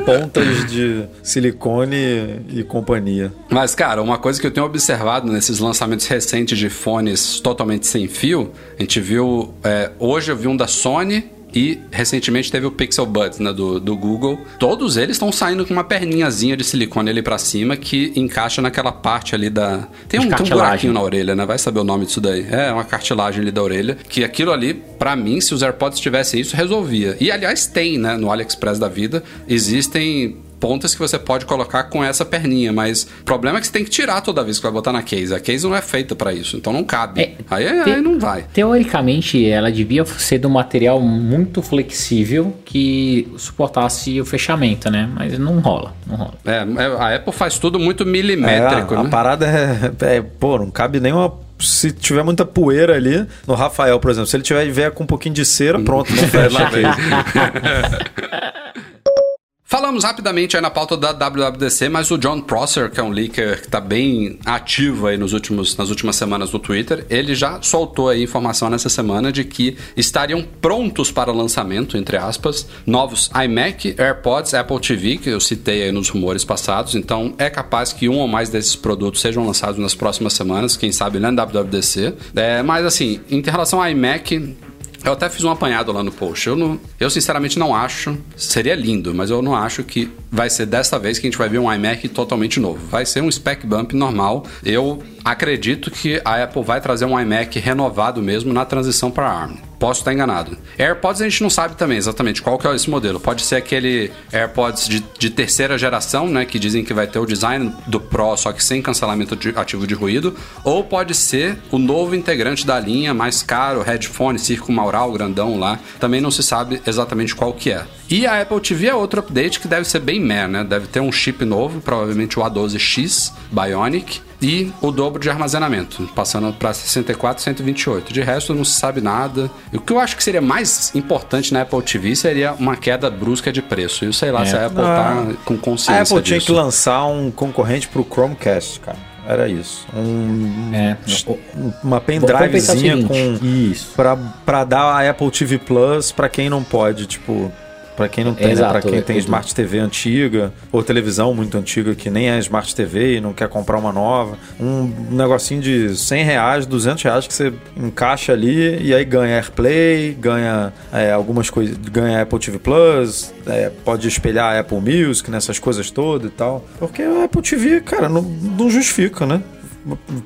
Speaker 3: pontas de silicone e companhia.
Speaker 1: Mas, cara, uma coisa que eu tenho observado nesses lançamentos recentes de fones totalmente sem fio, a gente viu. É, hoje eu vi um da Sony e recentemente teve o Pixel Buds, né, do, do Google. Todos eles estão saindo com uma perninhazinha de silicone ali para cima que encaixa naquela parte ali da. Tem um, tem um buraquinho na orelha, né? Vai saber o nome disso daí. É, uma cartilagem ali da orelha. Que aquilo ali, para mim, se os AirPods tivessem isso, resolvia. E aliás, tem, né? No AliExpress da vida. Existem pontas que você pode colocar com essa perninha, mas o problema é que você tem que tirar toda vez que vai botar na case. A case não é feita para isso, então não cabe. É, aí, te, aí não vai.
Speaker 2: Teoricamente, ela devia ser de um material muito flexível que suportasse o fechamento, né? Mas não rola, não rola.
Speaker 1: É, é a Apple faz tudo muito milimétrico,
Speaker 3: é,
Speaker 1: a, né?
Speaker 3: A parada é, é, pô, não cabe nem uma se tiver muita poeira ali, no Rafael, por exemplo, se ele tiver vier com um pouquinho de cera, pronto, não fecha a [LAUGHS] [LAUGHS]
Speaker 1: Falamos rapidamente aí na pauta da WWDC, mas o John Prosser, que é um leaker que está bem ativo aí nos últimos, nas últimas semanas no Twitter, ele já soltou aí informação nessa semana de que estariam prontos para lançamento, entre aspas, novos iMac, AirPods, Apple TV, que eu citei aí nos rumores passados, então é capaz que um ou mais desses produtos sejam lançados nas próximas semanas, quem sabe na WWDC. É, mas assim, em relação ao iMac, eu até fiz um apanhado lá no post. Eu, não, eu sinceramente não acho. Seria lindo, mas eu não acho que vai ser desta vez que a gente vai ver um iMac totalmente novo. Vai ser um spec bump normal. Eu acredito que a Apple vai trazer um iMac renovado mesmo na transição para ARM. Posso estar enganado. AirPods a gente não sabe também exatamente qual que é esse modelo. Pode ser aquele AirPods de, de terceira geração, né? Que dizem que vai ter o design do Pro, só que sem cancelamento de, ativo de ruído. Ou pode ser o novo integrante da linha, mais caro, headphone, circunmaural, grandão lá. Também não se sabe exatamente qual que é. E a Apple TV é outro update que deve ser bem meh, né? Deve ter um chip novo, provavelmente o A12X Bionic e o dobro de armazenamento, passando para 64 e 128. De resto, não se sabe nada. E o que eu acho que seria mais importante na Apple TV seria uma queda brusca de preço. E sei lá é. se a Apple tá ah, com consciência A
Speaker 3: Apple
Speaker 1: disso.
Speaker 3: tinha que lançar um concorrente para o Chromecast, cara. Era isso. Um, é. Uma pendrivezinha com. Isso. Pra, pra dar a Apple TV Plus pra quem não pode, tipo para quem não tem, né? para quem tem Smart TV antiga ou televisão muito antiga que nem é Smart TV e não quer comprar uma nova, um negocinho de 100 reais, 200 reais que você encaixa ali e aí ganha AirPlay, ganha é, algumas coisas, ganha Apple TV Plus, é, pode espelhar Apple Music nessas coisas todas e tal. Porque a Apple TV, cara, não, não justifica, né?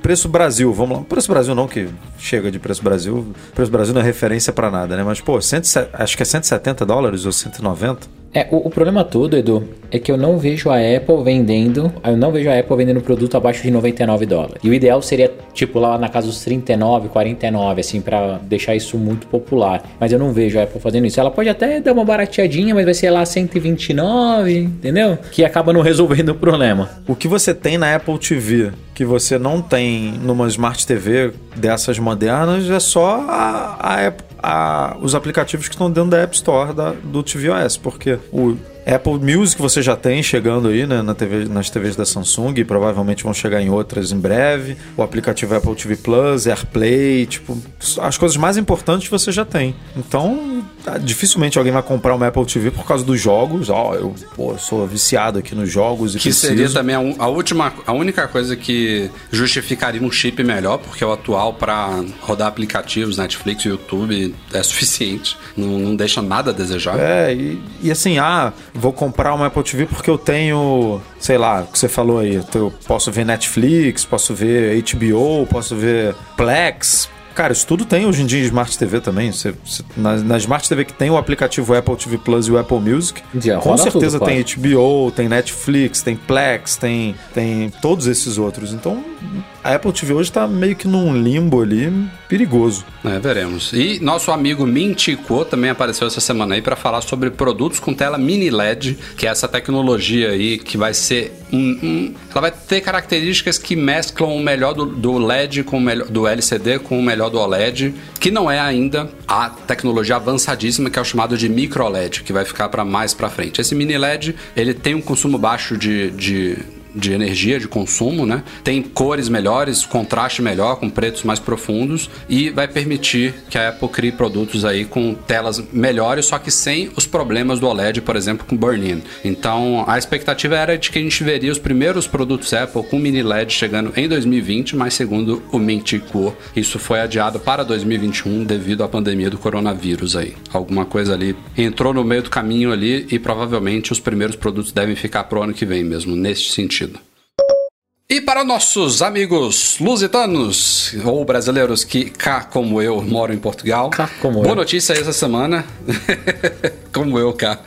Speaker 3: Preço Brasil, vamos lá. Preço Brasil não, que chega de Preço Brasil. Preço Brasil não é referência para nada, né? Mas, pô, 100, acho que é 170 dólares ou 190.
Speaker 2: É, o, o, problema todo, Edu, é que eu não vejo a Apple vendendo, eu não vejo a Apple vendendo produto abaixo de 99 dólares. E o ideal seria, tipo, lá na casa dos 39, 49, assim, para deixar isso muito popular. Mas eu não vejo a Apple fazendo isso. Ela pode até dar uma barateadinha, mas vai ser lá 129, entendeu? Que acaba não [LAUGHS] resolvendo o problema.
Speaker 3: O que você tem na Apple TV que você não tem numa Smart TV dessas modernas é só a, a, a, os aplicativos que estão dentro da App Store da, do tvOS, porque o Apple Music você já tem chegando aí né, na TV, nas TVs da Samsung e provavelmente vão chegar em outras em breve. O aplicativo Apple TV Plus, AirPlay, tipo, as coisas mais importantes você já tem. Então, dificilmente alguém vai comprar uma Apple TV por causa dos jogos. Ó, oh, eu, pô, sou viciado aqui nos jogos e
Speaker 1: Que
Speaker 3: preciso.
Speaker 1: seria também a, a, última, a única coisa que justificaria um chip melhor, porque o atual para rodar aplicativos, Netflix, YouTube é suficiente. Não, não deixa nada a desejar.
Speaker 3: É, e, e assim, ah, vou comprar uma Apple TV porque eu tenho, sei lá, o que você falou aí, eu posso ver Netflix, posso ver HBO, posso ver Plex, Cara, isso tudo tem hoje em dia em Smart TV também. Você, você, na, na, Smart TV que tem o aplicativo Apple TV Plus e o Apple Music, Já, com certeza tudo, tem HBO, tem Netflix, tem Plex, tem, tem todos esses outros. Então, a Apple TV hoje está meio que num limbo ali perigoso.
Speaker 1: É, veremos. E nosso amigo Mintico também apareceu essa semana aí para falar sobre produtos com tela mini LED, que é essa tecnologia aí que vai ser um, um, ela vai ter características que mesclam o melhor do, do LED com o melhor do LCD com o melhor do OLED, que não é ainda a tecnologia avançadíssima que é o chamado de micro LED, que vai ficar para mais para frente. Esse mini LED, ele tem um consumo baixo de, de de energia, de consumo, né? Tem cores melhores, contraste melhor, com pretos mais profundos e vai permitir que a Apple crie produtos aí com telas melhores, só que sem os problemas do OLED, por exemplo, com burn-in. Então, a expectativa era de que a gente veria os primeiros produtos Apple com mini LED chegando em 2020, mas segundo o Mintico, isso foi adiado para 2021 devido à pandemia do coronavírus aí. Alguma coisa ali entrou no meio do caminho ali e provavelmente os primeiros produtos devem ficar pro ano que vem mesmo, neste sentido. E para nossos amigos lusitanos ou brasileiros que, cá como eu, moram em Portugal,
Speaker 2: cá como
Speaker 1: boa
Speaker 2: eu.
Speaker 1: notícia essa semana. [LAUGHS] como eu, cá.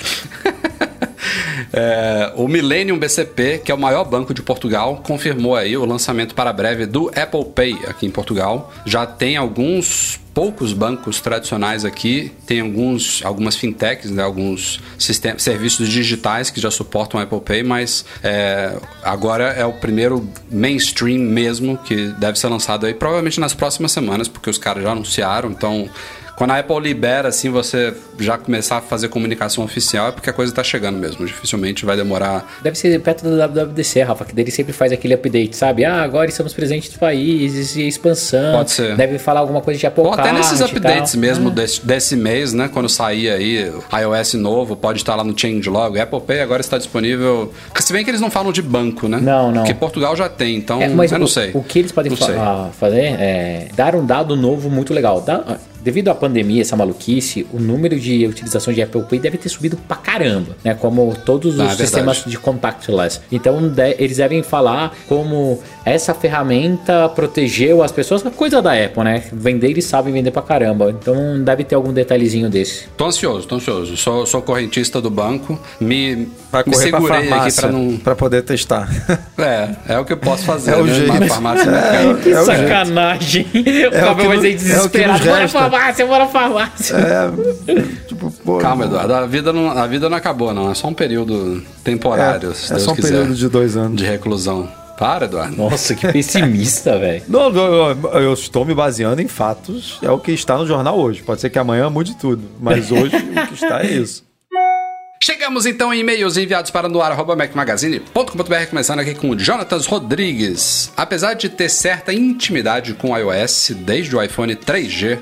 Speaker 1: É, o Millennium BCP, que é o maior banco de Portugal, confirmou aí o lançamento para breve do Apple Pay aqui em Portugal. Já tem alguns poucos bancos tradicionais aqui, tem alguns, algumas fintechs, né, alguns sistemas, serviços digitais que já suportam Apple Pay, mas é, agora é o primeiro mainstream mesmo que deve ser lançado aí provavelmente nas próximas semanas, porque os caras já anunciaram, então quando a Apple libera, assim, você já começar a fazer comunicação oficial, é porque a coisa tá chegando mesmo. Dificilmente vai demorar.
Speaker 2: Deve ser perto do WWDC, Rafa, que dele sempre faz aquele update, sabe? Ah, agora estamos presentes nos países e expansão.
Speaker 1: Pode ser.
Speaker 2: Deve falar alguma coisa de Apple Ou
Speaker 1: até nesses updates mesmo ah. desse, desse, mês, né? Quando sair aí iOS novo, pode estar lá no Changelog. Apple Pay agora está disponível. Se bem que eles não falam de banco, né?
Speaker 2: Não, não.
Speaker 1: Porque Portugal já tem, então é, mas eu
Speaker 2: o,
Speaker 1: não sei.
Speaker 2: O que eles podem fa fazer é dar um dado novo muito legal. Dá, devido à pandemia, essa maluquice, o número de utilização de Apple Pay deve ter subido pra caramba, né? Como todos os ah, sistemas de contactless. Então de, eles devem falar como essa ferramenta protegeu as pessoas, coisa da Apple, né? Vender eles sabem vender pra caramba. Então deve ter algum detalhezinho desse.
Speaker 1: Tô ansioso, tô ansioso. Sou, sou correntista do banco. Me, Vai me segurei pra aqui pra não.
Speaker 3: Pra poder testar. [LAUGHS]
Speaker 1: É, é o que eu posso fazer.
Speaker 3: É o né? jeito.
Speaker 1: farmácia,
Speaker 2: é, que é sacanagem. O, é o vai ser desesperado. É bora farmácia, bora farmácia. É, [LAUGHS]
Speaker 1: tipo, pô, Calma, Eduardo. A vida, não, a vida não acabou, não. É só um período temporário.
Speaker 3: É, é só um quiser, período de dois anos.
Speaker 1: De reclusão. Para, Eduardo.
Speaker 2: Nossa, que pessimista, [LAUGHS] velho.
Speaker 3: Não, eu, eu, estou me baseando em fatos. É o que está no jornal hoje. Pode ser que amanhã mude tudo. Mas [LAUGHS] hoje o que está é isso.
Speaker 1: Chegamos então em e-mails enviados para noar.macmagazine.com.br, começando aqui com o Jonatas Rodrigues. Apesar de ter certa intimidade com o iOS desde o iPhone 3G,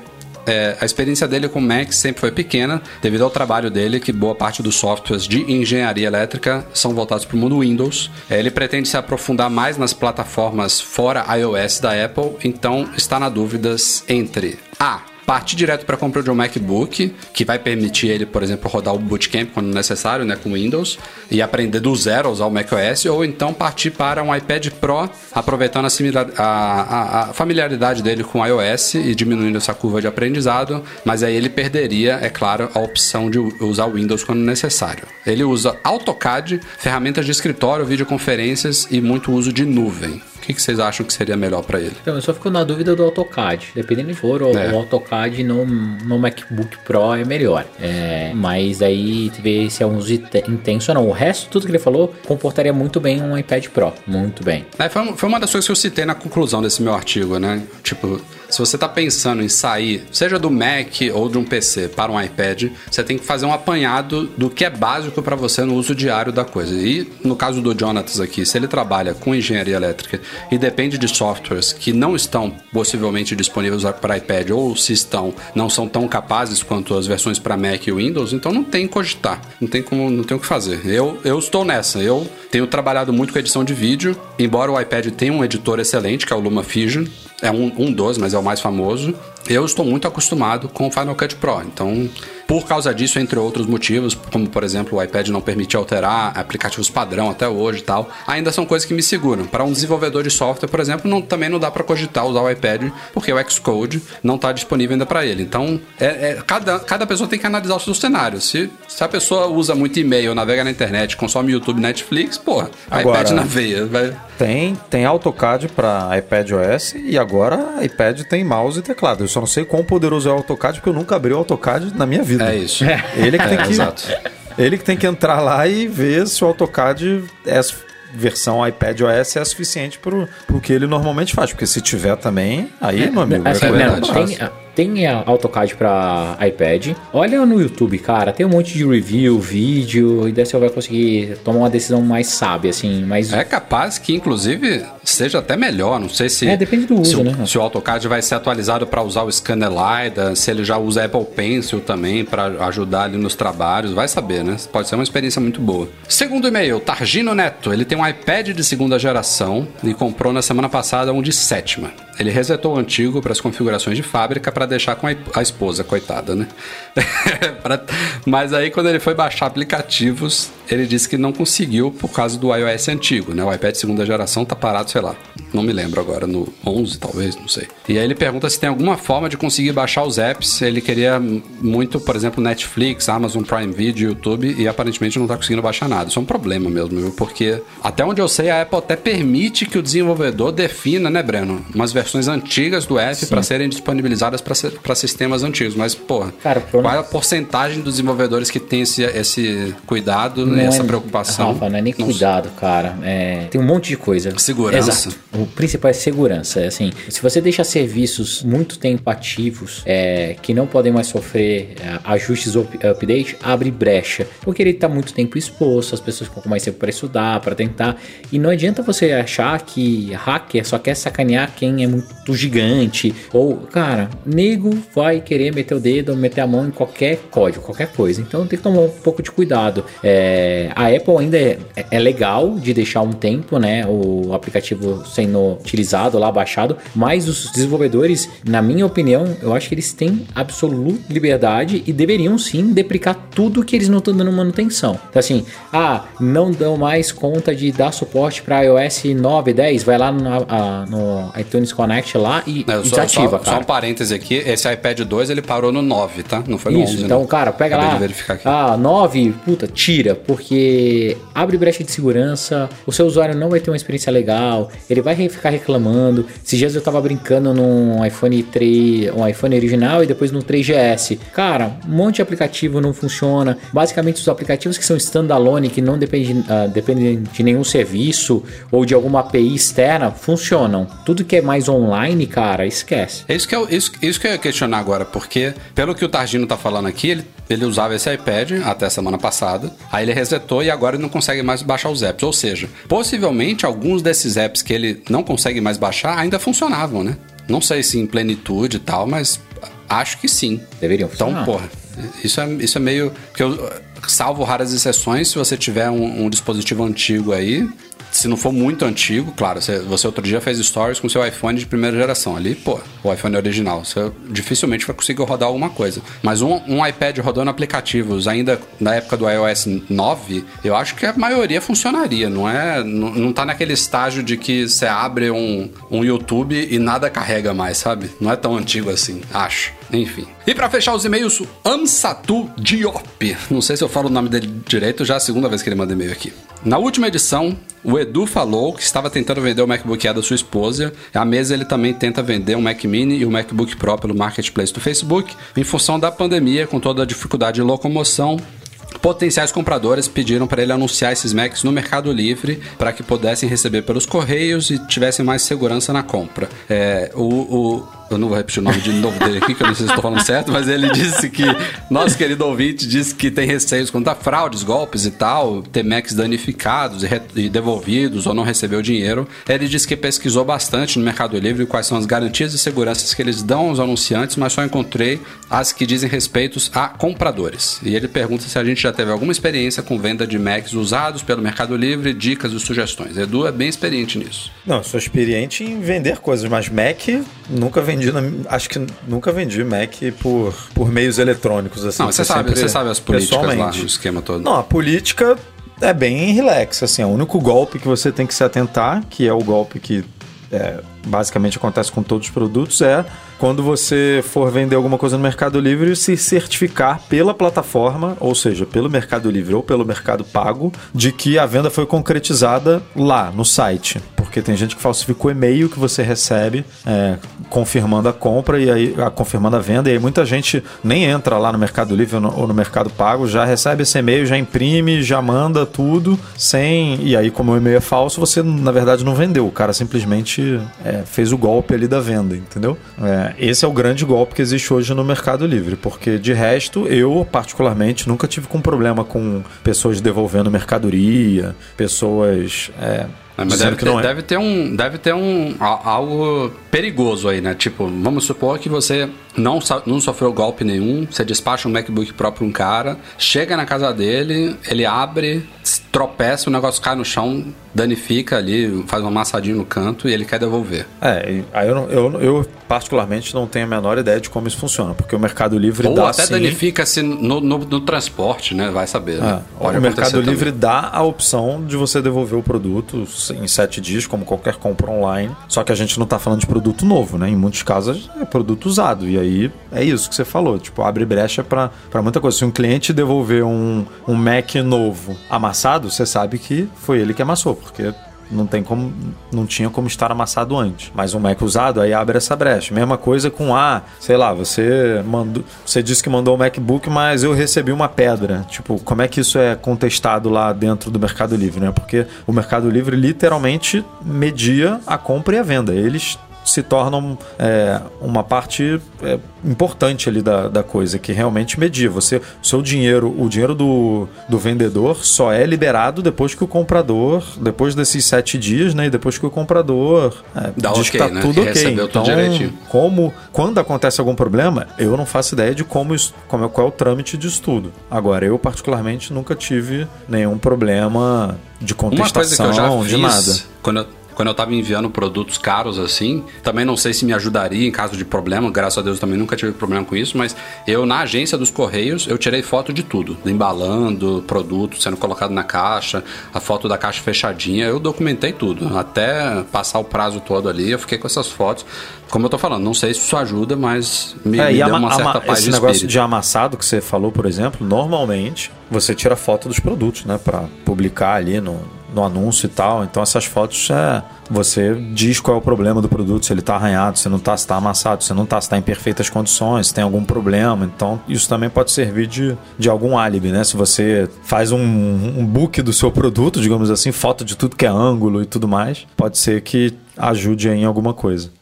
Speaker 1: é, a experiência dele com Mac sempre foi pequena, devido ao trabalho dele, que boa parte dos softwares de engenharia elétrica são voltados para o mundo Windows. É, ele pretende se aprofundar mais nas plataformas fora iOS da Apple, então está na dúvidas entre A partir direto para a compra de um MacBook, que vai permitir ele, por exemplo, rodar o Bootcamp quando necessário, né, com Windows, e aprender do zero a usar o macOS, ou então partir para um iPad Pro, aproveitando a, a, a familiaridade dele com iOS e diminuindo essa curva de aprendizado, mas aí ele perderia, é claro, a opção de usar o Windows quando necessário. Ele usa AutoCAD, ferramentas de escritório, videoconferências e muito uso de nuvem que, que vocês acham que seria melhor para ele?
Speaker 2: Então, eu só fico na dúvida do AutoCAD. Dependendo de for, o, é. o AutoCAD no, no MacBook Pro é melhor. É, mas aí ver se é um uso intenso ou não. O resto, tudo que ele falou, comportaria muito bem um iPad Pro. Muito bem.
Speaker 1: É, foi, foi uma das coisas que eu citei na conclusão desse meu artigo, né? Tipo, se você está pensando em sair, seja do Mac ou de um PC para um iPad, você tem que fazer um apanhado do que é básico para você no uso diário da coisa. E no caso do Jonatas aqui, se ele trabalha com engenharia elétrica e depende de softwares que não estão possivelmente disponíveis para iPad ou se estão, não são tão capazes quanto as versões para Mac e Windows, então não tem cogitar, não tem como, não tem o que fazer. Eu, eu estou nessa, eu tenho trabalhado muito com edição de vídeo, embora o iPad tenha um editor excelente, que é o LumaFusion, é um, um dos, mas é o mais famoso. Eu estou muito acostumado com o Final Cut Pro, então por causa disso, entre outros motivos, como por exemplo o iPad não permite alterar aplicativos padrão até hoje e tal, ainda são coisas que me seguram. Para um desenvolvedor de software, por exemplo, não, também não dá para cogitar usar o iPad porque o Xcode não está disponível ainda para ele. Então, é, é, cada, cada pessoa tem que analisar o seu cenário. Se, se a pessoa usa muito e-mail, navega na internet, consome YouTube, Netflix, porra, agora, iPad na veia. Vai...
Speaker 3: Tem, tem AutoCAD para iPad OS e agora iPad tem mouse e teclado. Eu só não sei quão poderoso é o AutoCAD porque eu nunca abri o AutoCAD na minha vida.
Speaker 1: É isso.
Speaker 3: Ele que tem é, que. Exato. Ele que tem que entrar lá e ver se o AutoCAD é versão iPad OS é suficiente para o que ele normalmente faz. Porque se tiver também, aí, é, meu amigo,
Speaker 2: assim, é verdade. Tem, tem AutoCAD para iPad. Olha no YouTube, cara, tem um monte de review, vídeo, e daí você vai conseguir tomar uma decisão mais sábia, assim. Mais...
Speaker 1: É capaz que, inclusive, seja até melhor. Não sei se.
Speaker 2: É, depende do uso,
Speaker 1: se,
Speaker 2: né?
Speaker 1: Se o AutoCAD vai ser atualizado para usar o Scanelida, se ele já usa Apple Pencil também para ajudar ali nos trabalhos, vai saber, né? Pode ser uma experiência muito boa. Segundo e-mail, Targino Neto. Ele tem um iPad de segunda geração e comprou na semana passada um de sétima. Ele resetou o antigo para as configurações de fábrica para deixar com a, esposa, coitada, né? [LAUGHS] Mas aí quando ele foi baixar aplicativos, ele disse que não conseguiu por causa do iOS antigo, né? O iPad segunda geração tá parado, sei lá, não me lembro agora, no 11 talvez, não sei. E aí ele pergunta se tem alguma forma de conseguir baixar os apps. Ele queria muito, por exemplo, Netflix, Amazon Prime Video, YouTube e aparentemente não tá conseguindo baixar nada. Isso é um problema mesmo, viu? Porque até onde eu sei, a Apple até permite que o desenvolvedor defina, né, Breno, umas versões antigas do app para serem disponibilizadas para sistemas antigos. Mas, pô, Cara, qual é a porcentagem dos desenvolvedores que tem esse, esse cuidado, né, essa é, preocupação?
Speaker 2: Rafa, não é nem não cuidado, cara. É, tem um monte de coisa.
Speaker 1: Segurança.
Speaker 2: Exato. O principal é segurança. É assim, se você deixa serviços muito tempo ativos, é, que não podem mais sofrer é, ajustes ou update, abre brecha. Porque ele está muito tempo exposto, as pessoas ficam com mais tempo para estudar, para tentar. E não adianta você achar que hacker só quer sacanear quem é muito gigante. Ou, cara, nego vai querer meter o dedo, meter a mão em qualquer código, qualquer coisa. Então tem que tomar um pouco de cuidado. É, a Apple ainda é, é legal de deixar um tempo, né? O aplicativo sendo utilizado lá, baixado, mas os desenvolvedores, na minha opinião, eu acho que eles têm absoluta liberdade e deveriam sim deprecar tudo que eles não estão dando manutenção. Então, assim, ah, não dão mais conta de dar suporte para iOS 9, 10, vai lá no, a, no iTunes Connect lá e,
Speaker 1: não,
Speaker 2: e desativa,
Speaker 1: só, só, um parêntese aqui, esse iPad 2 ele parou no 9, tá? Não foi no
Speaker 2: Isso, 11, então, não. cara, pega Acabei lá, ah, 9, puta, tira, porque abre brecha de segurança, o seu usuário não vai ter uma experiência legal, ele vai ficar reclamando. Esses dias eu tava brincando num iPhone 3, um iPhone original e depois no 3GS. Cara, um monte de aplicativo não funciona. Basicamente, os aplicativos que são standalone, que não dependem, uh, dependem de nenhum serviço ou de alguma API externa, funcionam. Tudo que é mais online, cara, esquece.
Speaker 1: É isso que eu, isso, isso que eu ia questionar agora, porque pelo que o Targino tá falando aqui, ele, ele usava esse iPad até semana passada, aí ele resetou e agora ele não consegue mais baixar os apps. Ou seja, possivelmente alguns desses apps que ele não consegue mais baixar ainda funcionavam, né? Não sei se em plenitude e tal, mas acho que sim.
Speaker 2: Deveriam funcionar.
Speaker 1: Então, porra, isso é, isso é meio. Porque eu, salvo raras exceções, se você tiver um, um dispositivo antigo aí, se não for muito antigo, claro, você, você, outro dia fez stories com seu iPhone de primeira geração ali, pô, o iPhone original, você dificilmente vai conseguir rodar alguma coisa. Mas um, um iPad rodando aplicativos ainda na época do iOS 9, eu acho que a maioria funcionaria, não é? Não, não tá naquele estágio de que você abre um, um YouTube e nada carrega mais, sabe? Não é tão antigo assim, acho. Enfim. E para fechar os e-mails, Amsatu Diop. Não sei se eu falo o nome dele direito, já é a segunda vez que ele manda e-mail aqui. Na última edição, o Edu falou que estava tentando vender o MacBook Air da sua esposa. A mesa ele também tenta vender um Mac Mini e um MacBook Pro pelo marketplace do Facebook. Em função da pandemia, com toda a dificuldade de locomoção, Potenciais compradores pediram para ele anunciar esses Macs no Mercado Livre para que pudessem receber pelos correios e tivessem mais segurança na compra. É, o, o eu não vou repetir o nome de novo dele aqui, que eu não sei se estou falando certo, mas ele disse que nosso querido ouvinte disse que tem receios contra fraudes, golpes e tal, Macs danificados e, e devolvidos ou não recebeu dinheiro. Ele disse que pesquisou bastante no Mercado Livre quais são as garantias e seguranças que eles dão aos anunciantes, mas só encontrei as que dizem respeitos a compradores. E ele pergunta se a gente já teve alguma experiência com venda de Macs usados pelo Mercado Livre, dicas e sugestões. Edu é bem experiente nisso.
Speaker 3: Não, sou experiente em vender coisas, mas Mac nunca vendi, na, acho que nunca vendi Mac por, por meios eletrônicos assim.
Speaker 1: Não, você sabe, você sabe as políticas lá, o esquema todo.
Speaker 3: Não, a política é bem relax, assim, é o único golpe que você tem que se atentar, que é o golpe que é, basicamente acontece com todos os produtos, é quando você for vender alguma coisa no Mercado Livre, se certificar pela plataforma, ou seja, pelo Mercado Livre ou pelo Mercado Pago, de que a venda foi concretizada lá no site. Porque tem gente que falsifica o e-mail que você recebe é, confirmando a compra e aí a, confirmando a venda, e aí muita gente nem entra lá no Mercado Livre ou no, ou no Mercado Pago, já recebe esse e-mail, já imprime, já manda tudo sem. E aí, como o e-mail é falso, você na verdade não vendeu. O cara simplesmente é, fez o golpe ali da venda, entendeu? É, esse é o grande golpe que existe hoje no Mercado Livre, porque de resto, eu particularmente nunca tive com problema com pessoas devolvendo mercadoria, pessoas. É,
Speaker 1: mas deve ter, é. deve ter, um, deve ter um, algo perigoso aí, né? Tipo, vamos supor que você não, não sofreu golpe nenhum, você despacha um MacBook Pro pra um cara, chega na casa dele, ele abre, tropeça, o negócio cai no chão, danifica ali, faz uma amassadinha no canto e ele quer devolver.
Speaker 3: É, aí eu, eu, eu, particularmente não tenho a menor ideia de como isso funciona, porque o Mercado Livre
Speaker 1: Ou
Speaker 3: dá.
Speaker 1: Ou até
Speaker 3: sim...
Speaker 1: danifica-se no, no, no, transporte, né? Vai saber. Né?
Speaker 3: É, o Mercado Livre também. dá a opção de você devolver o produto em sete dias, como qualquer compra online. Só que a gente não está falando de produto novo, né? Em muitos casos é produto usado. E aí é isso que você falou. Tipo, abre brecha para muita coisa. Se um cliente devolver um, um Mac novo amassado, você sabe que foi ele que amassou, porque não tem como não tinha como estar amassado antes. Mas um Mac usado aí abre essa brecha. Mesma coisa com ah, sei lá, você mandou, você disse que mandou o um MacBook, mas eu recebi uma pedra. Tipo, como é que isso é contestado lá dentro do Mercado Livre, né? Porque o Mercado Livre literalmente media a compra e a venda. Eles se tornam é, uma parte é, importante ali da, da coisa, que realmente medir. Você, o seu dinheiro, o dinheiro do, do vendedor só é liberado depois que o comprador, depois desses sete dias, né? E depois que o comprador
Speaker 1: é, Dá diz okay, que tá né? tudo ok. Então, tudo
Speaker 3: como quando acontece algum problema, eu não faço ideia de como, isso, como é, qual é o trâmite disso tudo. Agora, eu particularmente nunca tive nenhum problema de contestação, de nada.
Speaker 1: Quando eu quando eu tava enviando produtos caros assim. Também não sei se me ajudaria em caso de problema, graças a Deus também nunca tive problema com isso, mas eu na agência dos Correios, eu tirei foto de tudo, embalando, produto sendo colocado na caixa, a foto da caixa fechadinha, eu documentei tudo, até passar o prazo todo ali, eu fiquei com essas fotos. Como eu tô falando, não sei se isso ajuda, mas me, é, me deu uma certa paz
Speaker 3: esse
Speaker 1: de
Speaker 3: negócio de amassado que você falou, por exemplo, normalmente você tira foto dos produtos, né, para publicar ali no, no anúncio e tal. Então essas fotos é, você diz qual é o problema do produto, se ele está arranhado, se não está, se está amassado, se não está, se está em perfeitas condições, se tem algum problema. Então isso também pode servir de, de algum álibi, né? Se você faz um, um book do seu produto, digamos assim, foto de tudo que é ângulo e tudo mais, pode ser que ajude em alguma coisa.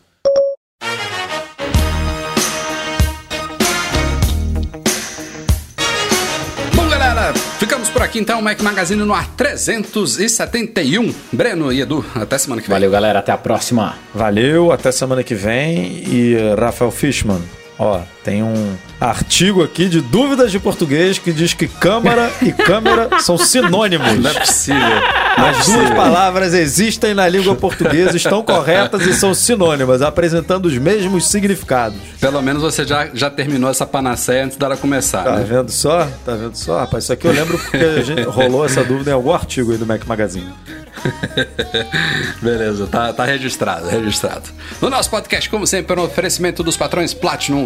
Speaker 1: Por aqui então, Mac Magazine no ar 371. Breno e Edu, até semana que vem.
Speaker 2: Valeu, galera, até a próxima.
Speaker 3: Valeu, até semana que vem. E Rafael Fishman, ó, tem um artigo aqui de dúvidas de português que diz que câmara e câmera são sinônimos.
Speaker 1: Não é possível.
Speaker 3: As duas palavras existem na língua portuguesa, estão corretas e são sinônimas, apresentando os mesmos significados.
Speaker 1: Pelo menos você já, já terminou essa panaceia antes dela começar.
Speaker 3: Tá
Speaker 1: né?
Speaker 3: vendo só? Tá vendo só? Rapaz, isso aqui eu lembro porque a gente [LAUGHS] rolou essa dúvida em algum artigo aí do Mac Magazine. [LAUGHS]
Speaker 1: Beleza, tá, tá registrado, registrado. No nosso podcast, como sempre, no oferecimento dos patrões Platinum,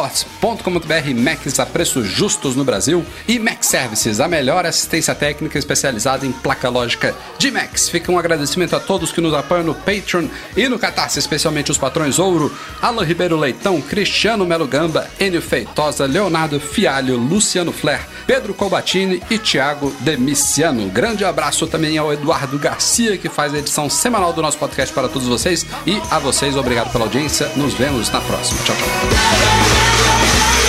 Speaker 1: GoImports.com.br, Macs a preços justos no Brasil e Mac Services, a melhor assistência técnica especializada em placa lógica de Macs. Fica um agradecimento a todos que nos apoiam no Patreon e no Catarse, especialmente os patrões Ouro, Alan Ribeiro Leitão, Cristiano Melo Gamba, Enio Feitosa, Leonardo Fialho, Luciano Flair, Pedro Colbatini e Thiago Demiciano. Grande abraço também ao Eduardo Gar Garcia, que faz a edição semanal do nosso podcast para todos vocês. E a vocês, obrigado pela audiência. Nos vemos na próxima. Tchau, tchau. Love, love, love.